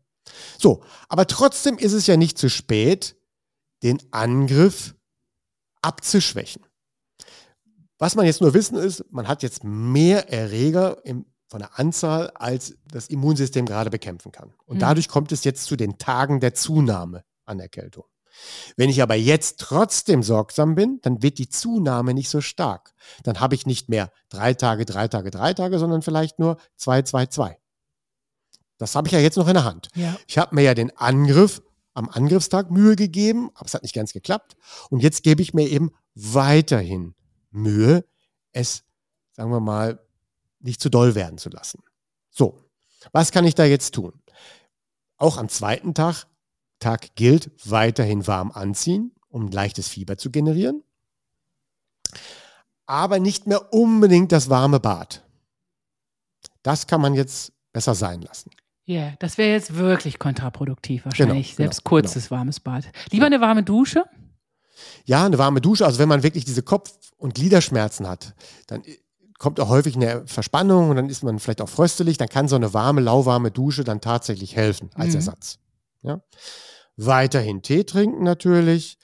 So, aber trotzdem ist es ja nicht zu spät, den Angriff abzuschwächen. Was man jetzt nur wissen ist, man hat jetzt mehr Erreger im von der Anzahl, als das Immunsystem gerade bekämpfen kann. Und mhm. dadurch kommt es jetzt zu den Tagen der Zunahme an Erkältung. Wenn ich aber jetzt trotzdem sorgsam bin, dann wird die Zunahme nicht so stark. Dann habe ich nicht mehr drei Tage, drei Tage, drei Tage, sondern vielleicht nur zwei, zwei, zwei. Das habe ich ja jetzt noch in der Hand. Ja. Ich habe mir ja den Angriff am Angriffstag Mühe gegeben, aber es hat nicht ganz geklappt. Und jetzt gebe ich mir eben weiterhin Mühe, es, sagen wir mal, nicht zu doll werden zu lassen. So, was kann ich da jetzt tun? Auch am zweiten Tag, Tag gilt weiterhin warm anziehen, um ein leichtes Fieber zu generieren. Aber nicht mehr unbedingt das warme Bad. Das kann man jetzt besser sein lassen. Ja, yeah, das wäre jetzt wirklich kontraproduktiv wahrscheinlich. Genau, Selbst genau, kurzes genau. warmes Bad. Lieber eine warme Dusche? Ja, eine warme Dusche, also wenn man wirklich diese Kopf- und Gliederschmerzen hat, dann kommt auch häufig eine Verspannung und dann ist man vielleicht auch fröstelig, dann kann so eine warme, lauwarme Dusche dann tatsächlich helfen als Mhm. Ersatz. Ja? Weiterhin Tee trinken natürlich,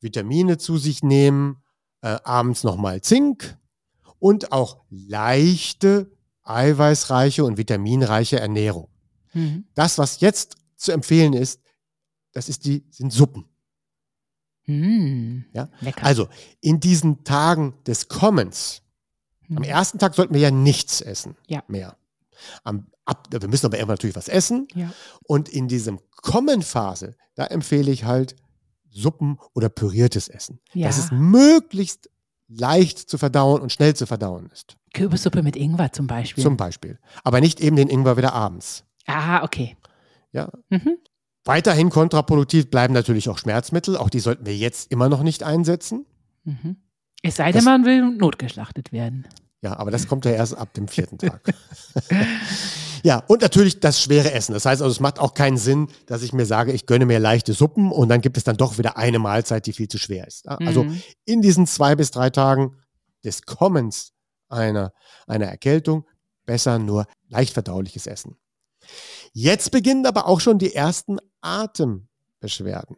Vitamine zu sich nehmen, äh, abends nochmal Zink und auch leichte, eiweißreiche und vitaminreiche Ernährung. Mhm. Das, was jetzt zu empfehlen ist, das ist die, sind Suppen. Mm, Ja? Lecker. Also in diesen Tagen des Kommens, am Mhm. ersten Tag sollten wir ja nichts essen Ja. mehr. Am, ab, wir müssen aber immer natürlich was essen. Ja. Und in diesem Kommen-Phase, da empfehle ich halt Suppen oder püriertes Essen. Ja. Dass es möglichst leicht zu verdauen und schnell zu verdauen ist. Kürbissuppe mit Ingwer zum Beispiel. Zum Beispiel. Aber nicht eben den Ingwer wieder abends. ah, okay. Ja. Mhm. Weiterhin kontraproduktiv bleiben natürlich auch Schmerzmittel. Auch die sollten wir jetzt immer noch nicht einsetzen. Mhm. Es sei denn, man will notgeschlachtet werden. Ja, aber das kommt ja erst ab dem vierten Tag. ja, und natürlich das schwere Essen. Das heißt also, es macht auch keinen Sinn, dass ich mir sage, ich gönne mir leichte Suppen und dann gibt es dann doch wieder eine Mahlzeit, die viel zu schwer ist. Also Mhm. in diesen zwei bis drei Tagen des Kommens einer, einer Erkältung besser nur leicht verdauliches Essen. Jetzt beginnen aber auch schon die ersten Atembeschwerden.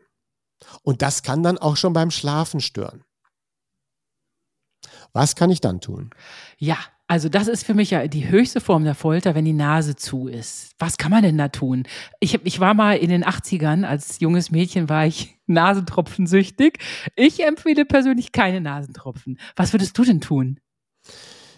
Und das kann dann auch schon beim Schlafen stören. Was kann ich dann tun? Ja, also das ist für mich ja die höchste Form der Folter, wenn die Nase zu ist. Was kann man denn da tun? Ich, ich war mal in den 80ern, als junges Mädchen war ich Nasentropfensüchtig. Ich empfehle persönlich keine Nasentropfen. Was würdest du denn tun?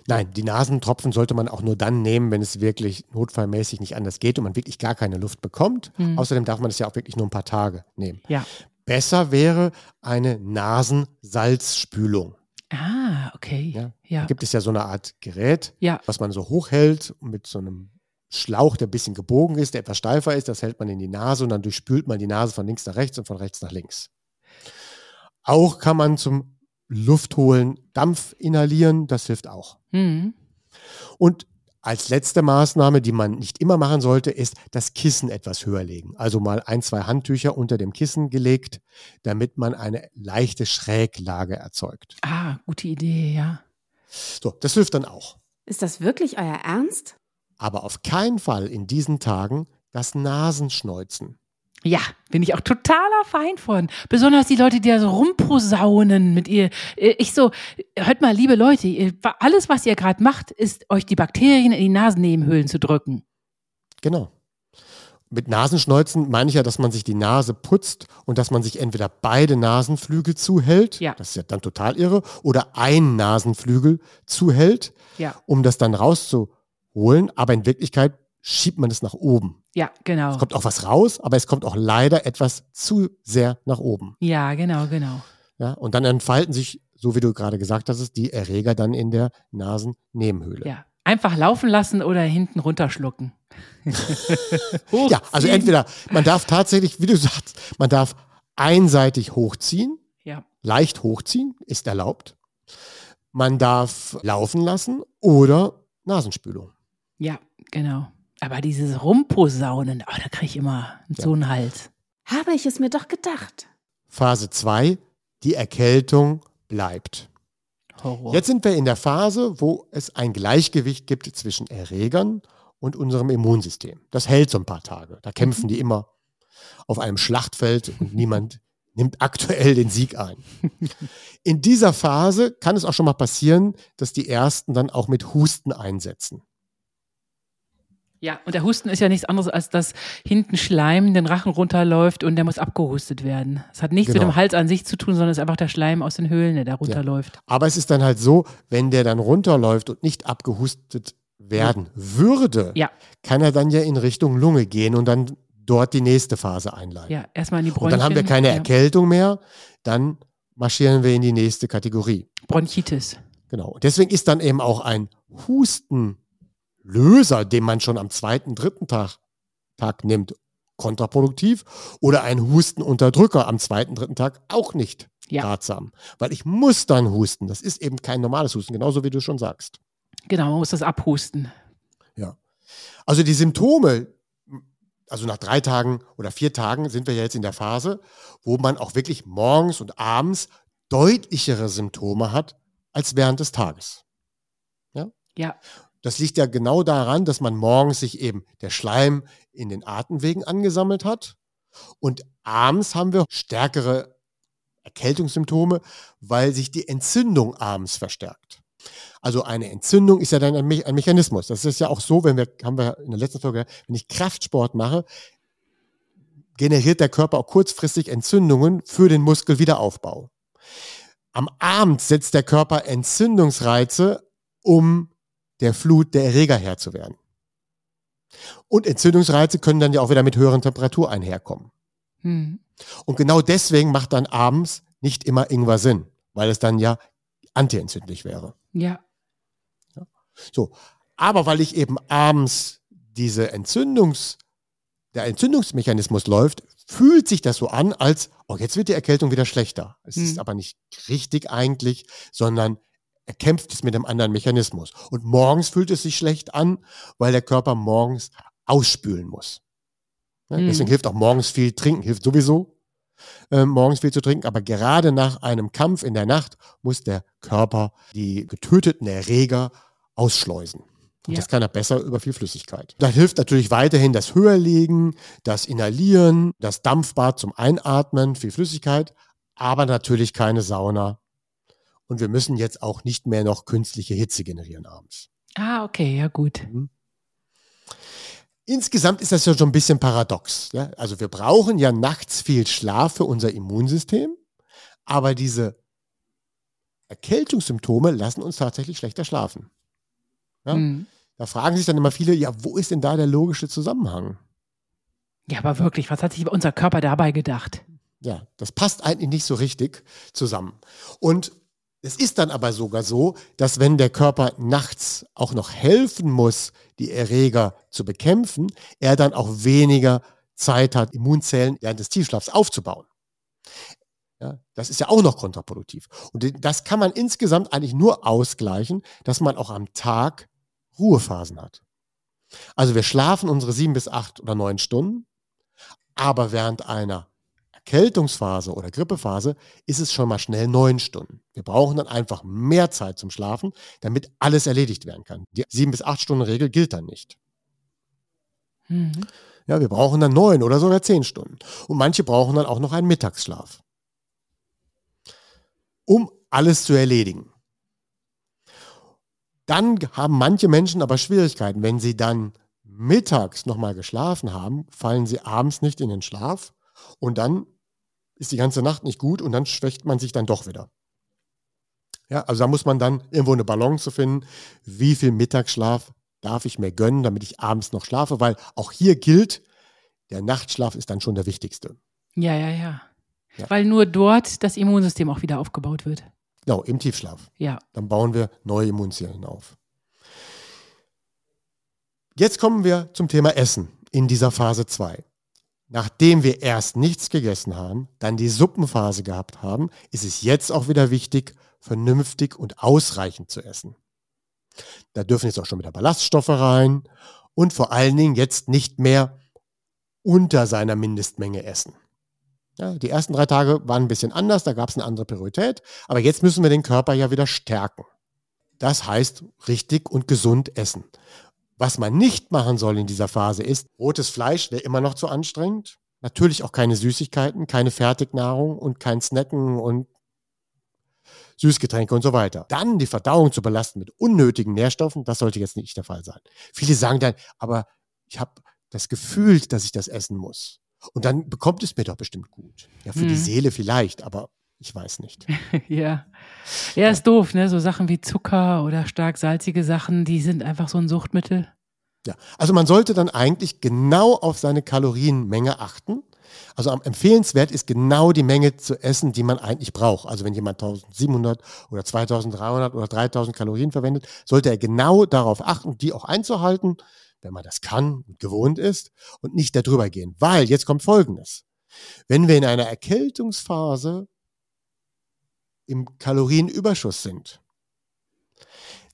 Nein, die Nasentropfen sollte man auch nur dann nehmen, wenn es wirklich notfallmäßig nicht anders geht und man wirklich gar keine Luft bekommt. Hm. Außerdem darf man es ja auch wirklich nur ein paar Tage nehmen. Ja. Besser wäre eine Nasensalzspülung. Ah, okay. Ja. Ja. Da gibt es ja so eine Art Gerät, Ja. was man so hochhält mit so einem Schlauch, der ein bisschen gebogen ist, der etwas steifer ist. Das hält man in die Nase und dann durchspült man die Nase von links nach rechts und von rechts nach links. Auch kann man zum Luftholen Dampf inhalieren, das hilft auch. Mhm. Und als letzte Maßnahme, die man nicht immer machen sollte, ist das Kissen etwas höher legen. Also mal ein, zwei Handtücher unter dem Kissen gelegt, damit man eine leichte Schräglage erzeugt. Ah, gute Idee, ja. So, das hilft dann auch. Ist das wirklich euer Ernst? Aber auf keinen Fall in diesen Tagen das Nasenschneuzen. Ja, bin ich auch totaler Feind von. Besonders die Leute, die da so rumposaunen mit ihr. Äh, Ich so, hört mal, liebe Leute, alles, was ihr gerade macht, ist, euch die Bakterien in die Nasennebenhöhlen zu drücken. Genau. Mit Nasenschneuzen meine ich ja, dass man sich die Nase putzt und dass man sich entweder beide Nasenflügel zuhält, Ja. das ist ja dann total irre, oder ein Nasenflügel zuhält, Ja, um das dann rauszuholen. Aber in Wirklichkeit schiebt man es nach oben. ja, genau. Es kommt auch was raus, aber es kommt auch leider etwas zu sehr nach oben. Ja, genau, genau. Ja? Und dann entfalten sich, so wie du gerade gesagt hast, die Erreger dann in der Nasennebenhöhle. Ja. Einfach laufen lassen oder hinten runterschlucken. Ja, also entweder man darf tatsächlich, wie du sagst, man darf einseitig hochziehen, Ja, leicht hochziehen, ist erlaubt. Man darf laufen lassen oder Nasenspülung. ja, genau. Aber dieses Rumposaunen, oh, da kriege ich immer so einen Hals. Habe ich es mir doch gedacht. Phase 2, die Erkältung bleibt. Horror. Jetzt sind wir in der Phase, wo es ein Gleichgewicht gibt zwischen Erregern und unserem Immunsystem. Das hält so ein paar Tage. Da kämpfen die immer auf einem Schlachtfeld und niemand nimmt aktuell den Sieg ein. In dieser Phase kann es auch schon mal passieren, dass die ersten dann auch mit Husten einsetzen. Ja, und der Husten ist ja nichts anderes, als dass hinten Schleim den Rachen runterläuft und der muss abgehustet werden. Es hat nichts mit Genau. dem Hals an sich zu tun, sondern es ist einfach der Schleim aus den Höhlen, der da runterläuft. Aber es ist dann halt so, wenn der dann runterläuft und nicht abgehustet werden würde, Ja, kann er dann ja in Richtung Lunge gehen und dann dort die nächste Phase einleiten. ja, erstmal in die Und Bräunchen. dann haben wir keine ja. Erkältung mehr. Dann marschieren wir in die nächste Kategorie. Bronchitis. Genau. Deswegen ist dann eben auch ein Hustenlöser, den man schon am zweiten, dritten Tag, Tag nimmt, kontraproduktiv oder ein Hustenunterdrücker am zweiten, dritten Tag auch nicht Ja. ratsam. Weil ich muss dann husten. Das ist eben kein normales Husten, genauso wie du schon sagst. Genau, man muss das abhusten. Ja. Also die Symptome, also nach drei Tagen oder vier Tagen sind wir ja jetzt in der Phase, wo man auch wirklich morgens und abends deutlichere Symptome hat als während des Tages. Ja, Das liegt ja genau daran, dass man morgens sich eben der Schleim in den Atemwegen angesammelt hat und abends haben wir stärkere Erkältungssymptome, weil sich die Entzündung abends verstärkt. Also eine Entzündung ist ja dann ein, Me ein Mechanismus. Das ist ja auch so, wenn wir, haben wir in der letzten Folge, wenn ich Kraftsport mache, generiert der Körper auch kurzfristig Entzündungen für den Muskelwiederaufbau. Am Abend setzt der Körper Entzündungsreize, um der Flut der Erreger Herr zu werden. Und Entzündungsreize können dann ja auch wieder mit höheren Temperaturen einherkommen. hm. Und genau deswegen macht dann abends nicht immer Ingwer Sinn, weil es dann ja antientzündlich wäre. ja, So. Aber weil ich eben abends diese Entzündungs, der Entzündungsmechanismus läuft, fühlt sich das so an, als, oh, jetzt wird die Erkältung wieder schlechter. Es ist Hm. aber nicht richtig eigentlich, sondern er kämpft es mit einem anderen Mechanismus. Und morgens fühlt es sich schlecht an, weil der Körper morgens ausspülen muss. Ja, Mhm. Deswegen hilft auch morgens viel trinken, hilft sowieso, äh, morgens viel zu trinken. Aber gerade nach einem Kampf in der Nacht muss der Körper die getöteten Erreger ausschleusen. Und Ja. das kann er besser über viel Flüssigkeit. Da hilft natürlich weiterhin das Höherlegen, das Inhalieren, das Dampfbad zum Einatmen, viel Flüssigkeit, aber natürlich keine Sauna. Und wir müssen jetzt auch nicht mehr noch künstliche Hitze generieren abends. Ah, okay, ja gut. Insgesamt ist das ja schon ein bisschen paradox. Ja? Also wir brauchen ja nachts viel Schlaf für unser Immunsystem, aber diese Erkältungssymptome lassen uns tatsächlich schlechter schlafen. Ja? Hm. Da fragen sich dann immer viele, ja, wo ist denn da der logische Zusammenhang? Ja, aber wirklich, was hat sich unser Körper dabei gedacht? Ja, das passt eigentlich nicht so richtig zusammen. Und es ist dann aber sogar so, dass wenn der Körper nachts auch noch helfen muss, die Erreger zu bekämpfen, er dann auch weniger Zeit hat, Immunzellen während des Tiefschlafs aufzubauen. Ja, das ist ja auch noch kontraproduktiv. Und das kann man insgesamt eigentlich nur ausgleichen, dass man auch am Tag Ruhephasen hat. Also wir schlafen unsere sieben bis acht oder neun Stunden, aber während einer Erkältungsphase oder Grippephase ist es schon mal schnell neun Stunden. Wir brauchen dann einfach mehr Zeit zum Schlafen, damit alles erledigt werden kann. Die sieben bis acht Stunden Regel gilt dann nicht. Mhm. Ja, wir brauchen dann neun oder sogar zehn Stunden. Und manche brauchen dann auch noch einen Mittagsschlaf, um alles zu erledigen. Dann haben manche Menschen aber Schwierigkeiten. Wenn sie dann mittags nochmal geschlafen haben, fallen sie abends nicht in den Schlaf und dann ist die ganze Nacht nicht gut und dann schwächt man sich dann doch wieder. Ja, also da muss man dann irgendwo eine Balance finden, wie viel Mittagsschlaf darf ich mir gönnen, damit ich abends noch schlafe, weil auch hier gilt, der Nachtschlaf ist dann schon der wichtigste. Ja, ja, ja, Ja. Weil nur dort das Immunsystem auch wieder aufgebaut wird. Genau, im Tiefschlaf. Ja. Dann bauen wir neue Immunzellen auf. Jetzt kommen wir zum Thema Essen in dieser Phase 2. Nachdem wir erst nichts gegessen haben, dann die Suppenphase gehabt haben, ist es jetzt auch wieder wichtig, vernünftig und ausreichend zu essen. Da dürfen jetzt auch schon wieder Ballaststoffe rein und vor allen Dingen jetzt nicht mehr unter seiner Mindestmenge essen. Ja, die ersten drei Tage waren ein bisschen anders, da gab es eine andere Priorität, aber jetzt müssen wir den Körper ja wieder stärken. Das heißt, richtig und gesund essen. Was man nicht machen soll in dieser Phase ist, rotes Fleisch wäre immer noch zu anstrengend. Natürlich auch keine Süßigkeiten, keine Fertignahrung und kein Snacken und Süßgetränke und so weiter. Dann die Verdauung zu belasten mit unnötigen Nährstoffen, das sollte jetzt nicht der Fall sein. Viele sagen dann, aber ich habe das Gefühl, dass ich das essen muss. Und dann bekommt es mir doch bestimmt gut. Ja, für die Mhm. Seele vielleicht, aber ich weiß nicht. ja. Ja, ist doof, ne? So Sachen wie Zucker oder stark salzige Sachen, die sind einfach so ein Suchtmittel. Ja, also man sollte dann eigentlich genau auf seine Kalorienmenge achten. Also am empfehlenswert ist genau die Menge zu essen, die man eigentlich braucht. Also wenn jemand 1700 oder 2300 oder 3000 Kalorien verwendet, sollte er genau darauf achten, die auch einzuhalten, wenn man das kann und gewohnt ist und nicht darüber gehen. Weil jetzt kommt Folgendes. Wenn wir in einer Erkältungsphase im Kalorienüberschuss sind,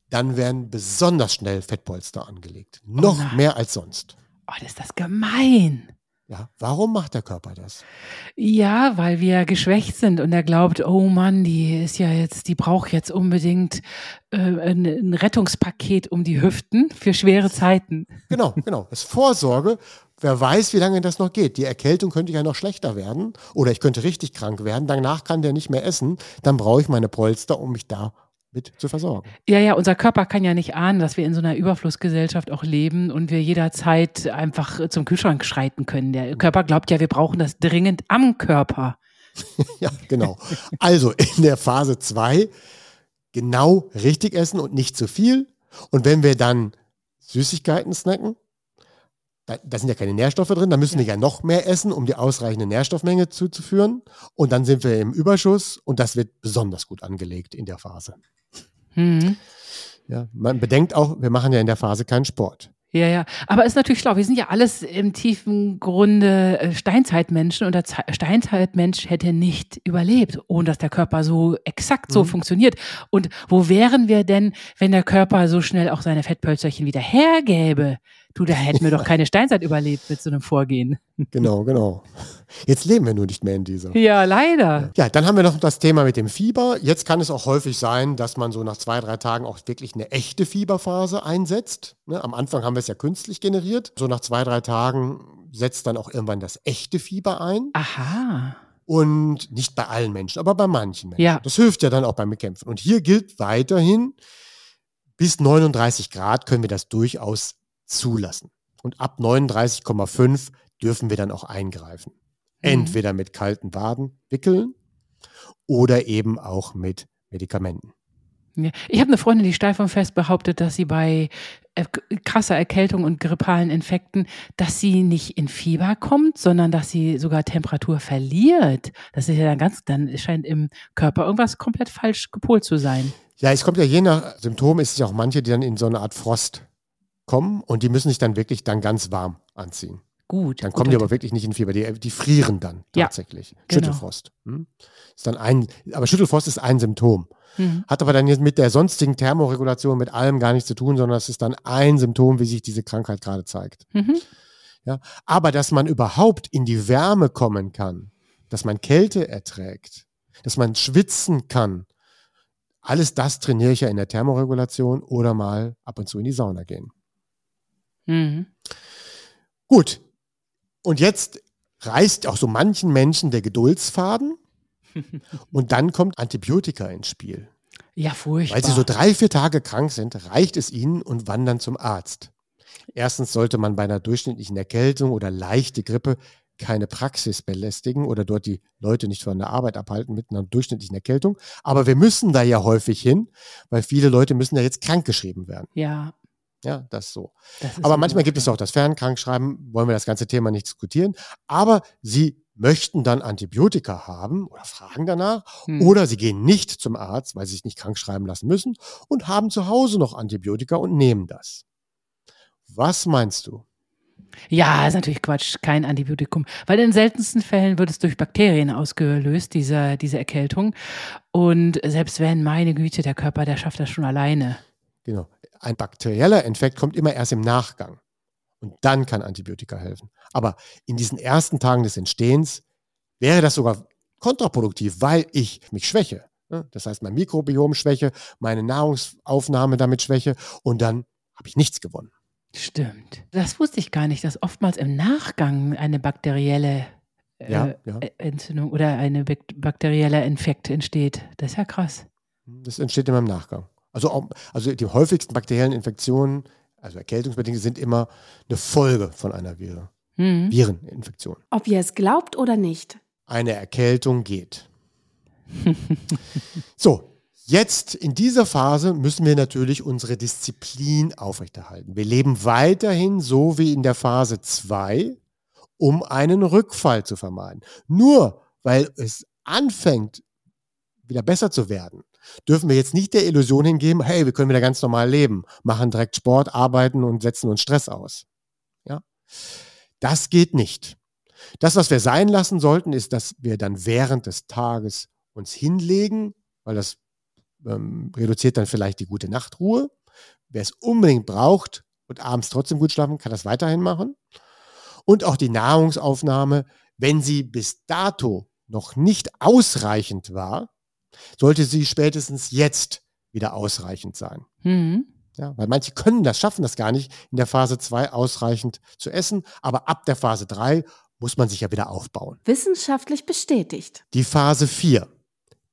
dann werden besonders schnell Fettpolster angelegt. Noch Oh mehr als sonst. Oh, das ist das gemein. Ja, warum macht der Körper das? Ja, weil wir geschwächt sind und er glaubt, oh Mann, die ist ja jetzt, die braucht jetzt unbedingt äh, ein, ein Rettungspaket um die Hüften für schwere Zeiten. Genau, genau. Das ist Vorsorge. Wer weiß, wie lange das noch geht. Die Erkältung könnte ja noch schlechter werden oder ich könnte richtig krank werden. Danach kann der nicht mehr essen. Dann brauche ich meine Polster, um mich da mit zu versorgen. Ja, ja, unser Körper kann ja nicht ahnen, dass wir in so einer Überflussgesellschaft auch leben und wir jederzeit einfach zum Kühlschrank schreiten können. Der Körper glaubt ja, wir brauchen das dringend am Körper. Ja, genau. Also in der Phase 2 genau richtig essen und nicht zu viel. Und wenn wir dann Süßigkeiten snacken, da, da sind ja keine Nährstoffe drin, da müssen wir ja noch mehr essen, um die ausreichende Nährstoffmenge zuzuführen. Und dann sind wir im Überschuss und das wird besonders gut angelegt in der Phase. Mhm. Ja, man bedenkt auch, wir machen ja in der Phase keinen Sport. Ja, ja. Aber ist natürlich schlau. Wir sind ja alles im tiefen Grunde äh, Steinzeitmenschen und der Ze Steinzeitmensch hätte nicht überlebt, ohne dass der Körper so exakt so Mhm. funktioniert. Und wo wären wir denn, wenn der Körper so schnell auch seine Fettpölzerchen wieder hergäbe? Du, da hätten wir doch keine Steinzeit überlebt mit so einem Vorgehen. Genau, genau. Jetzt leben wir nur nicht mehr in dieser. Ja, leider. Ja, dann haben wir noch das Thema mit dem Fieber. Jetzt kann es auch häufig sein, dass man so nach zwei, drei Tagen auch wirklich eine echte Fieberphase einsetzt. Ne, am Anfang haben wir es ja künstlich generiert. So nach zwei, drei Tagen setzt dann auch irgendwann das echte Fieber ein. Aha. Und nicht bei allen Menschen, aber bei manchen Menschen. Ja. Das hilft ja dann auch beim Bekämpfen. Und hier gilt weiterhin, bis 39 Grad können wir das durchaus zulassen. Und ab 39,5 dürfen wir dann auch eingreifen. Entweder mit kalten Waden wickeln oder eben auch mit Medikamenten. Ja. Ich habe eine Freundin, die steif und fest behauptet, dass sie bei äh, krasser Erkältung und grippalen Infekten, dass sie nicht in Fieber kommt, sondern dass sie sogar Temperatur verliert. Das ist ja dann ganz, dann scheint im Körper irgendwas komplett falsch gepolt zu sein. Ja, es kommt ja je nach Symptom, ist es ja auch manche, die dann in so eine Art Frost kommen und die müssen sich dann wirklich dann ganz warm anziehen. Gut. Dann gut, kommen die gut. aber wirklich nicht in Fieber, die, die frieren dann Ja, tatsächlich. genau. Schüttelfrost. Hm? Ist dann ein, aber Schüttelfrost ist ein Symptom. Mhm. Hat aber dann jetzt mit der sonstigen Thermoregulation, mit allem gar nichts zu tun, sondern es ist dann ein Symptom, wie sich diese Krankheit gerade zeigt. Mhm. Aber dass man überhaupt in die Wärme kommen kann, dass man Kälte erträgt, dass man schwitzen kann, alles das trainiere ich ja in der Thermoregulation oder mal ab und zu in die Sauna gehen. Mhm. Gut. Und jetzt reißt auch so manchen Menschen der Geduldsfaden und dann kommt Antibiotika ins Spiel. Ja, furchtbar. Weil sie so drei, vier Tage krank sind, reicht es ihnen und wandern zum Arzt. Erstens sollte man bei einer durchschnittlichen Erkältung oder leichte Grippe keine Praxis belästigen oder dort die Leute nicht von der Arbeit abhalten mit einer durchschnittlichen Erkältung. Aber wir müssen da ja häufig hin, weil viele Leute müssen ja jetzt krankgeschrieben werden. ja, Ja, das so. das Aber manchmal gibt es auch das Fernkrankschreiben, wollen wir das ganze Thema nicht diskutieren. Aber sie möchten dann Antibiotika haben oder fragen danach Hm. oder sie gehen nicht zum Arzt, weil sie sich nicht krank schreiben lassen müssen und haben zu Hause noch Antibiotika und nehmen das. Was meinst du? Ja, ist natürlich Quatsch, kein Antibiotikum. Weil in den seltensten Fällen wird es durch Bakterien ausgelöst, diese, diese Erkältung. Und selbst wenn, meine Güte, der Körper, der schafft das schon alleine. Genau. Ein bakterieller Infekt kommt immer erst im Nachgang. Und dann kann Antibiotika helfen. Aber in diesen ersten Tagen des Entstehens wäre das sogar kontraproduktiv, weil ich mich schwäche. Ne? Das heißt, mein Mikrobiom schwäche, meine Nahrungsaufnahme damit schwäche und dann habe ich nichts gewonnen. Stimmt. Das wusste ich gar nicht, dass oftmals im Nachgang eine bakterielle äh, Ja, ja. Entzündung oder eine bak bakterieller Infekt entsteht. Das ist ja krass. Das entsteht immer im Nachgang. Also, auch, also die häufigsten bakteriellen Infektionen, also erkältungsbedingte, sind immer eine Folge von einer Viren, Hm. Vireninfektion. Ob ihr es glaubt oder nicht. Eine Erkältung geht. so, jetzt in dieser Phase müssen wir natürlich unsere Disziplin aufrechterhalten. Wir leben weiterhin so wie in der Phase 2 um einen Rückfall zu vermeiden. Nur weil es anfängt, wieder besser zu werden, dürfen wir jetzt nicht der Illusion hingeben, hey, wir können wieder ganz normal leben, machen direkt Sport, arbeiten und setzen uns Stress aus. Ja? Das geht nicht. Das, was wir sein lassen sollten, ist, dass wir dann während des Tages uns hinlegen, weil das ähm, reduziert dann vielleicht die gute Nachtruhe. Wer es unbedingt braucht und abends trotzdem gut schlafen, kann das weiterhin machen. Und auch die Nahrungsaufnahme, wenn sie bis dato noch nicht ausreichend war, sollte sie spätestens jetzt wieder ausreichend sein. Mhm. Ja, weil manche können das, schaffen das gar nicht, in der Phase 2 ausreichend zu essen, aber ab der Phase 3 muss man sich ja wieder aufbauen. Wissenschaftlich bestätigt. Die Phase 4,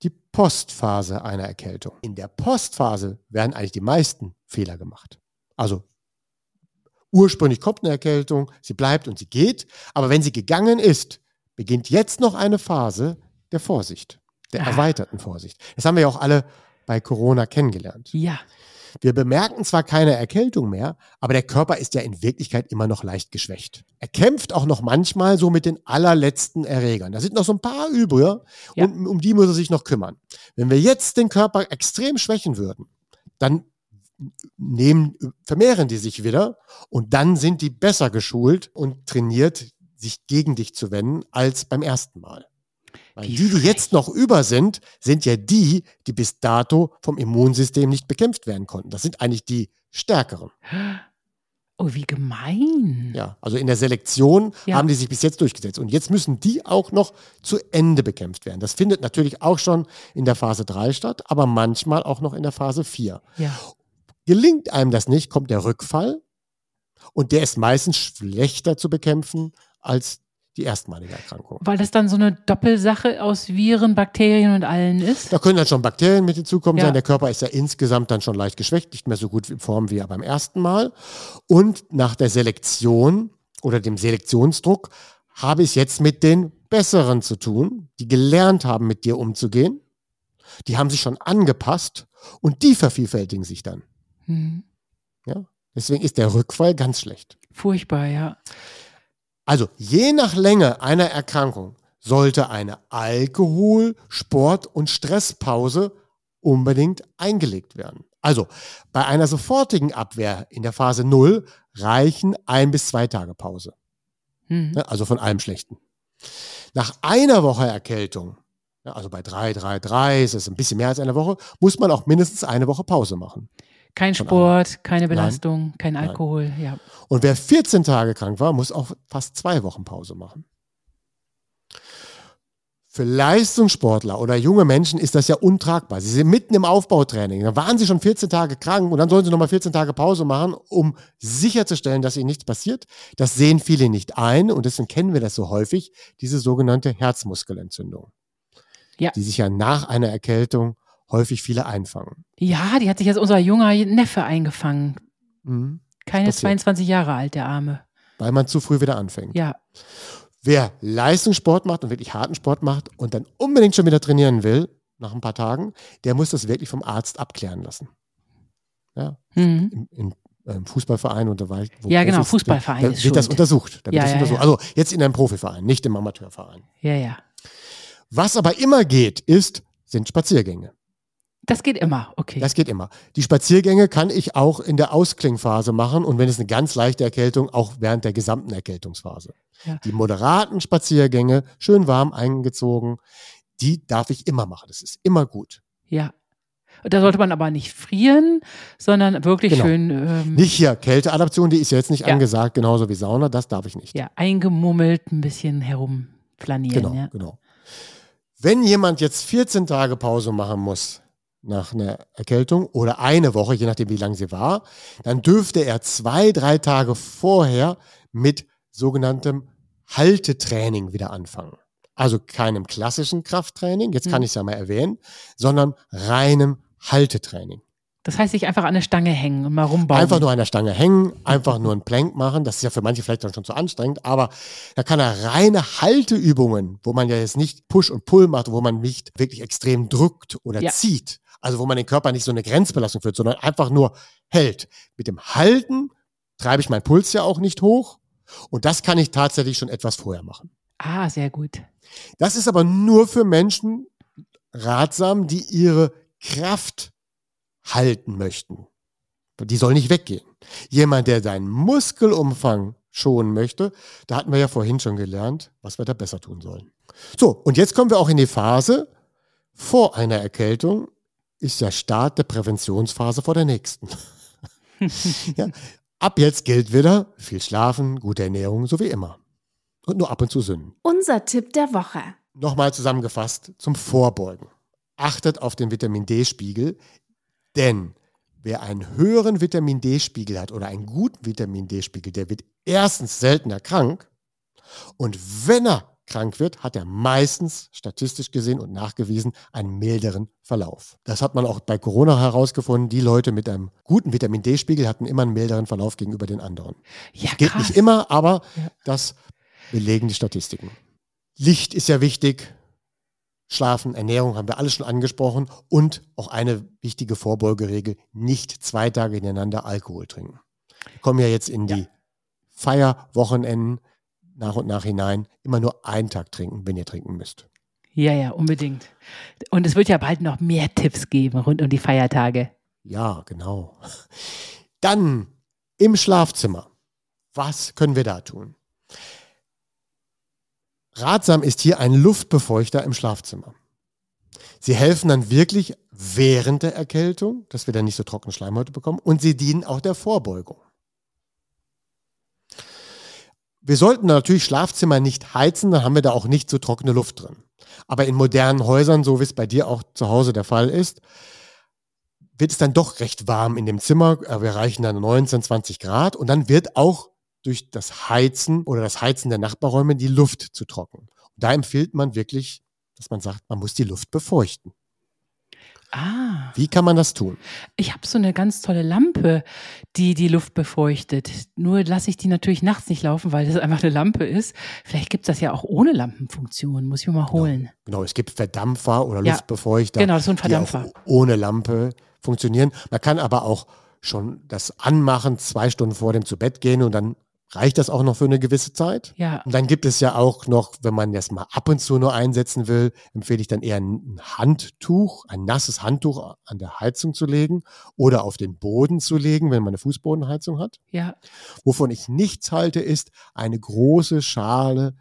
die Postphase einer Erkältung. In der Postphase werden eigentlich die meisten Fehler gemacht. Also ursprünglich kommt eine Erkältung, sie bleibt und sie geht, aber wenn sie gegangen ist, beginnt jetzt noch eine Phase der Vorsicht der ah. erweiterten Vorsicht. Das haben wir ja auch alle bei Corona kennengelernt. Ja. Wir bemerken zwar keine Erkältung mehr, aber der Körper ist ja in Wirklichkeit immer noch leicht geschwächt. Er kämpft auch noch manchmal so mit den allerletzten Erregern. Da sind noch so ein paar übrige ja. und um die muss er sich noch kümmern. Wenn wir jetzt den Körper extrem schwächen würden, dann nehmen, vermehren die sich wieder und dann sind die besser geschult und trainiert, sich gegen dich zu wenden als beim ersten Mal. Weil die, die jetzt noch über sind, sind ja die, die bis dato vom Immunsystem nicht bekämpft werden konnten. Das sind eigentlich die Stärkeren. Oh, wie gemein. Ja, also in der Selektion ja. haben die sich bis jetzt durchgesetzt. Und jetzt müssen die auch noch zu Ende bekämpft werden. Das findet natürlich auch schon in der Phase 3 statt, aber manchmal auch noch in der Phase 4. Ja. Gelingt einem das nicht, kommt der Rückfall. Und der ist meistens schlechter zu bekämpfen als die erstmalige Erkrankung. Weil das dann so eine Doppelsache aus Viren, Bakterien und allen ist? Da können dann schon Bakterien mit hinzukommen ja. sein. Der Körper ist ja insgesamt dann schon leicht geschwächt, nicht mehr so gut in Form wie beim ersten Mal. Und nach der Selektion oder dem Selektionsdruck habe ich es jetzt mit den Besseren zu tun, die gelernt haben, mit dir umzugehen. Die haben sich schon angepasst und die vervielfältigen sich dann. Mhm. Ja? Deswegen ist der Rückfall ganz schlecht. Furchtbar, ja. Also je nach Länge einer Erkrankung sollte eine Alkohol-, Sport- und Stresspause unbedingt eingelegt werden. Also bei einer sofortigen Abwehr in der Phase 0 reichen ein bis zwei Tage Pause. Mhm. Also von allem Schlechten. Nach einer Woche Erkältung, also bei 3, 3, 3, ist es ein bisschen mehr als eine Woche, muss man auch mindestens eine Woche Pause machen. Kein Sport, keine Belastung, Nein. kein Alkohol, Nein. ja. Und wer 14 Tage krank war, muss auch fast zwei Wochen Pause machen. Für Leistungssportler oder junge Menschen ist das ja untragbar. Sie sind mitten im Aufbautraining. Da waren sie schon 14 Tage krank und dann sollen sie nochmal 14 Tage Pause machen, um sicherzustellen, dass ihnen nichts passiert. Das sehen viele nicht ein und deswegen kennen wir das so häufig, diese sogenannte Herzmuskelentzündung. Ja. Die sich ja nach einer Erkältung häufig viele einfangen. Ja, die hat sich jetzt unser junger Neffe eingefangen. Mhm. Keine 22 Jahre alt, der Arme. Weil man zu früh wieder anfängt. Ja. Wer Leistungssport macht und wirklich harten Sport macht und dann unbedingt schon wieder trainieren will, nach ein paar Tagen, der muss das wirklich vom Arzt abklären lassen. Ja. Mhm. Im, im, im Fußballverein und war Ja, genau, Fußballverein. Da, wird das untersucht. Da wird ja, das ja, untersucht. Ja. Also jetzt in einem Profiverein, nicht im Amateurverein. Ja, ja. Was aber immer geht, ist, sind Spaziergänge. Das geht immer, okay. Das geht immer. Die Spaziergänge kann ich auch in der Ausklingphase machen und wenn es eine ganz leichte Erkältung, auch während der gesamten Erkältungsphase. Ja. Die moderaten Spaziergänge, schön warm eingezogen, die darf ich immer machen. Das ist immer gut. Ja. Da sollte man aber nicht frieren, sondern wirklich genau. schön. Ähm, nicht hier Kälteadaption, die ist jetzt nicht ja. angesagt, genauso wie Sauna, das darf ich nicht. Ja, eingemummelt ein bisschen herumflanieren. Genau, ja. genau. Wenn jemand jetzt 14 Tage Pause machen muss, nach einer Erkältung oder eine Woche, je nachdem, wie lang sie war, dann dürfte er zwei, drei Tage vorher mit sogenanntem Haltetraining wieder anfangen. Also keinem klassischen Krafttraining, jetzt kann hm. ich es ja mal erwähnen, sondern reinem Haltetraining. Das heißt, sich einfach an der Stange hängen und mal rumbauen. Einfach nur an der Stange hängen, einfach nur ein Plank machen. Das ist ja für manche vielleicht dann schon zu anstrengend, aber da kann er reine Halteübungen, wo man ja jetzt nicht Push und Pull macht, wo man nicht wirklich extrem drückt oder ja. zieht, also wo man den Körper nicht so eine Grenzbelastung führt, sondern einfach nur hält. Mit dem Halten treibe ich meinen Puls ja auch nicht hoch Und das kann ich tatsächlich schon etwas vorher machen. Ah, sehr gut. Das ist aber nur für Menschen ratsam, die ihre Kraft halten möchten. Die soll nicht weggehen. Jemand, der seinen Muskelumfang schonen möchte, da hatten wir ja vorhin schon gelernt, was wir da besser tun sollen. So, und jetzt kommen wir auch in die Phase vor einer Erkältung, ist der Start der Präventionsphase vor der nächsten. ja, ab jetzt gilt wieder viel Schlafen, gute Ernährung, so wie immer. Und nur ab und zu Sünden. Unser Tipp der Woche. Nochmal zusammengefasst zum Vorbeugen. Achtet auf den Vitamin D-Spiegel, denn wer einen höheren Vitamin D-Spiegel hat oder einen guten Vitamin D-Spiegel, der wird erstens seltener krank und wenn er krank wird, hat er meistens statistisch gesehen und nachgewiesen einen milderen Verlauf. Das hat man auch bei Corona herausgefunden. Die Leute mit einem guten Vitamin D-Spiegel hatten immer einen milderen Verlauf gegenüber den anderen. Ja, krass. nicht immer, aber Ja. das belegen die Statistiken. Licht ist ja wichtig. Schlafen, Ernährung haben wir alles schon angesprochen und auch eine wichtige Vorbeugeregel, nicht zwei Tage hintereinander Alkohol trinken. Wir kommen ja jetzt in die Feierwochenenden nach und nach hinein. Immer nur einen Tag trinken, wenn ihr trinken müsst. Ja, ja, unbedingt. Und es wird ja bald noch mehr Tipps geben rund um die Feiertage. Ja, genau. Dann im Schlafzimmer. Was können wir da tun? Ratsam ist hier ein Luftbefeuchter im Schlafzimmer. Sie helfen dann wirklich während der Erkältung, dass wir dann nicht so trockene Schleimhäute bekommen und sie dienen auch der Vorbeugung. Wir sollten natürlich Schlafzimmer nicht heizen, dann haben wir da auch nicht so trockene Luft drin. Aber in modernen Häusern, so wie es bei dir auch zu Hause der Fall ist, wird es dann doch recht warm in dem Zimmer. Äh, Wir erreichen dann 19, 20 Grad und dann wird auch durch das Heizen oder das Heizen der Nachbarräume die Luft zu trocken. Und da empfiehlt man wirklich, dass man sagt, man muss die Luft befeuchten. Ah, Wie kann man das tun? ich habe so eine ganz tolle Lampe, die die Luft befeuchtet. Nur lasse ich die natürlich nachts nicht laufen, weil das einfach eine Lampe ist. Vielleicht gibt es das ja auch ohne Lampenfunktion. Muss ich mir mal holen. Genau, es gibt Verdampfer oder Ja, Luftbefeuchter, genau, so ein die Verdampfer. auch ohne Lampe funktionieren. Man kann aber auch schon das anmachen, zwei Stunden vor dem zu Bett gehen und dann reicht das auch noch für eine gewisse Zeit. Ja, Und dann gibt es ja auch noch, wenn man das mal ab und zu nur einsetzen will, empfehle ich dann eher ein Handtuch, ein nasses Handtuch an der Heizung zu legen oder auf den Boden zu legen, wenn man eine Fußbodenheizung hat. ja. Wovon ich nichts halte, ist eine große Schale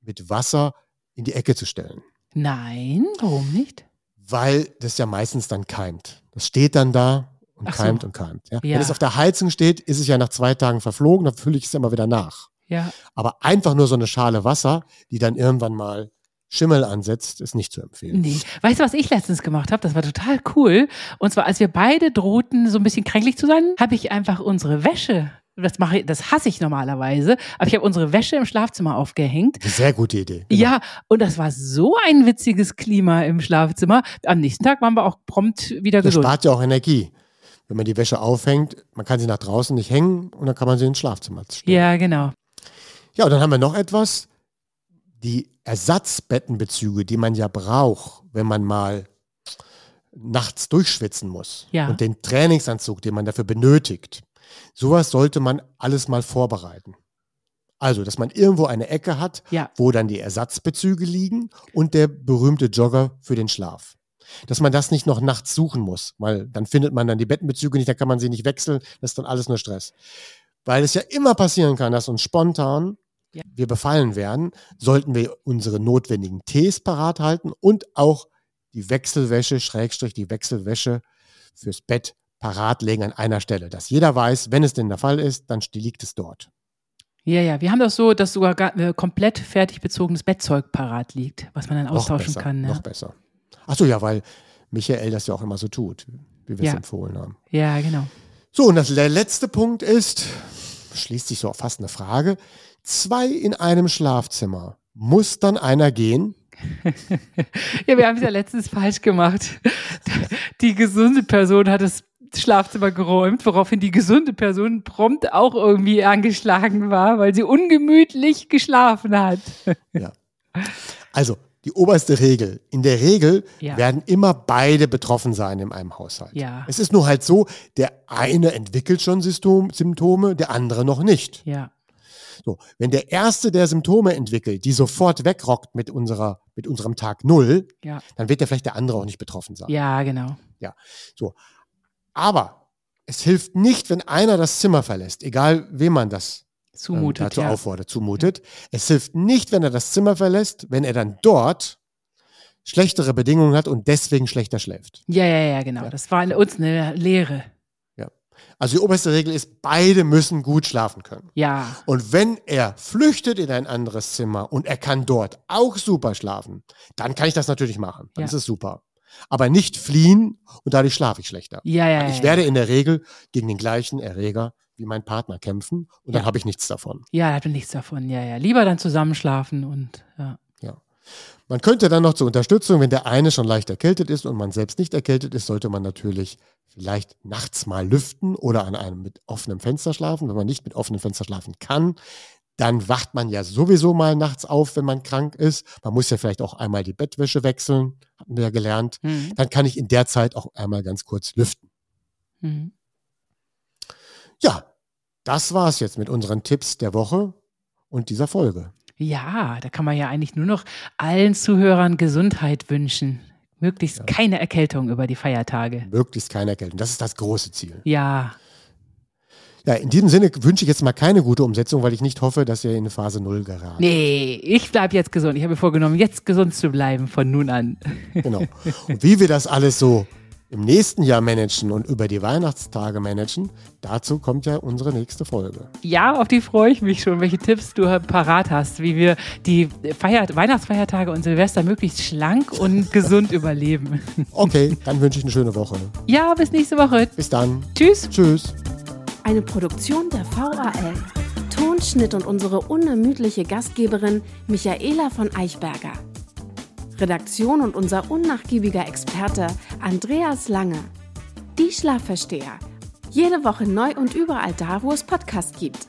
mit Wasser in die Ecke zu stellen, Nein, warum nicht? weil das ja meistens dann keimt. Das steht dann da und so. keimt und keimt. Ja? Ja. Wenn es auf der Heizung steht, ist es ja nach zwei Tagen verflogen, dann fülle ich es immer wieder nach. Ja, Aber einfach nur so eine Schale Wasser, die dann irgendwann mal Schimmel ansetzt, ist nicht zu empfehlen. nee. Weißt du, was ich letztens gemacht habe? Das war total cool. Und zwar, als wir beide drohten, so ein bisschen kränklich zu sein, habe ich einfach unsere Wäsche. Das mache ich, das hasse ich normalerweise, aber ich habe unsere Wäsche im Schlafzimmer aufgehängt. Sehr gute Idee. Genau. Ja, und das war so ein witziges Klima im Schlafzimmer. Am nächsten Tag waren wir auch prompt wieder Das gesund. spart ja auch Energie. Wenn man die Wäsche aufhängt, man kann sie nach draußen nicht hängen und dann kann man sie ins Schlafzimmer stellen. Ja, genau. Ja, und dann haben wir noch etwas. Die Ersatzbettenbezüge, die man ja braucht, wenn man mal nachts durchschwitzen muss. Ja. Und den Trainingsanzug, den man dafür benötigt. Sowas sollte man alles mal vorbereiten. Also, dass man irgendwo eine Ecke hat, Ja. wo dann die Ersatzbezüge liegen und der berühmte Jogger für den Schlaf. Dass man das nicht noch nachts suchen muss, weil dann findet man dann die Bettenbezüge nicht, dann kann man sie nicht wechseln, das ist dann alles nur Stress. Weil es ja immer passieren kann, dass uns spontan Ja. wir befallen werden, sollten wir unsere notwendigen Tees parat halten und auch die Wechselwäsche, Schrägstrich die Wechselwäsche fürs Bett parat legen an einer Stelle. Dass jeder weiß, wenn es denn der Fall ist, dann liegt es dort. Ja, ja. Wir haben das so, dass sogar gar, äh, komplett fertig bezogenes Bettzeug parat liegt, was man dann Noch austauschen besser, kann. Noch Ne? besser. Achso, ja, weil Michael das ja auch immer so tut, wie wir Ja. es empfohlen haben. Ja, genau. So, und das, der letzte Punkt ist, schließt sich so fast eine Frage, zwei in einem Schlafzimmer. Muss dann einer gehen? Ja, wir haben es ja letztens falsch gemacht. Die gesunde Person hat das Schlafzimmer geräumt, woraufhin die gesunde Person prompt auch irgendwie angeschlagen war, weil sie ungemütlich geschlafen hat. Ja. Also, die oberste Regel. In der Regel Ja. werden immer beide betroffen sein in einem Haushalt. Ja. Es ist nur halt so, der eine entwickelt schon System, Symptome, der andere noch nicht. Ja, So, wenn der Erste, der Symptome entwickelt, die sofort wegrockt mit, unserer, mit unserem Tag Null, Ja. dann wird ja vielleicht der andere auch nicht betroffen sein. Ja, genau. So. Aber es hilft nicht, wenn einer das Zimmer verlässt, egal wem man das Zumutet. dazu ja. auffordert, zumutet. Es hilft nicht, wenn er das Zimmer verlässt, wenn er dann dort schlechtere Bedingungen hat und deswegen schlechter schläft. ja, ja, ja, genau. Ja. Das war in uns eine Lehre. Also die oberste Regel ist, beide müssen gut schlafen können. Ja. Und wenn er flüchtet in ein anderes Zimmer und er kann dort auch super schlafen, dann kann ich das natürlich machen. Dann Ja. ist es super. Aber nicht fliehen und dadurch schlafe ich schlechter. Ja, ja, ja. Ich werde in der Regel gegen den gleichen Erreger wie mein Partner kämpfen und dann Ja. habe ich nichts davon. Ja, da hat man nichts davon. Ja, ja. Lieber dann zusammenschlafen und ja. Man könnte dann noch zur Unterstützung, wenn der eine schon leicht erkältet ist und man selbst nicht erkältet ist, sollte man natürlich vielleicht nachts mal lüften oder an einem mit offenem Fenster schlafen. Wenn man nicht mit offenem Fenster schlafen kann, dann wacht man ja sowieso mal nachts auf, wenn man krank ist. Man muss ja vielleicht auch einmal die Bettwäsche wechseln, hatten wir ja gelernt. Mhm. Dann kann ich in der Zeit auch einmal ganz kurz lüften. Mhm. Ja, das war's jetzt mit unseren Tipps der Woche und dieser Folge. Ja, da kann man ja eigentlich nur noch allen Zuhörern Gesundheit wünschen. Möglichst keine Erkältung über die Feiertage. Möglichst keine Erkältung. Das ist das große Ziel. Ja, Ja, in diesem Sinne wünsche ich jetzt mal keine gute Umsetzung, weil ich nicht hoffe, dass ihr in Phase Null geraten. nee, ich bleibe jetzt gesund. Ich habe mir vorgenommen, jetzt gesund zu bleiben von nun an. Genau. Und wie wir das alles so im nächsten Jahr managen und über die Weihnachtstage managen, dazu kommt ja unsere nächste Folge. Ja, auf die freue ich mich schon, welche Tipps du parat hast, wie wir die Feier Weihnachtsfeiertage und Silvester möglichst schlank und gesund überleben. Okay, dann wünsche ich eine schöne Woche. Ja, bis nächste Woche. Bis dann. Tschüss. Tschüss. Eine Produktion der VAL. Tonschnitt und unsere unermüdliche Gastgeberin Michaela von Eichberger. Redaktion und unser unnachgiebiger Experte Andreas Lange. Die Schlafversteher. Jede Woche neu und überall da, wo es Podcasts gibt.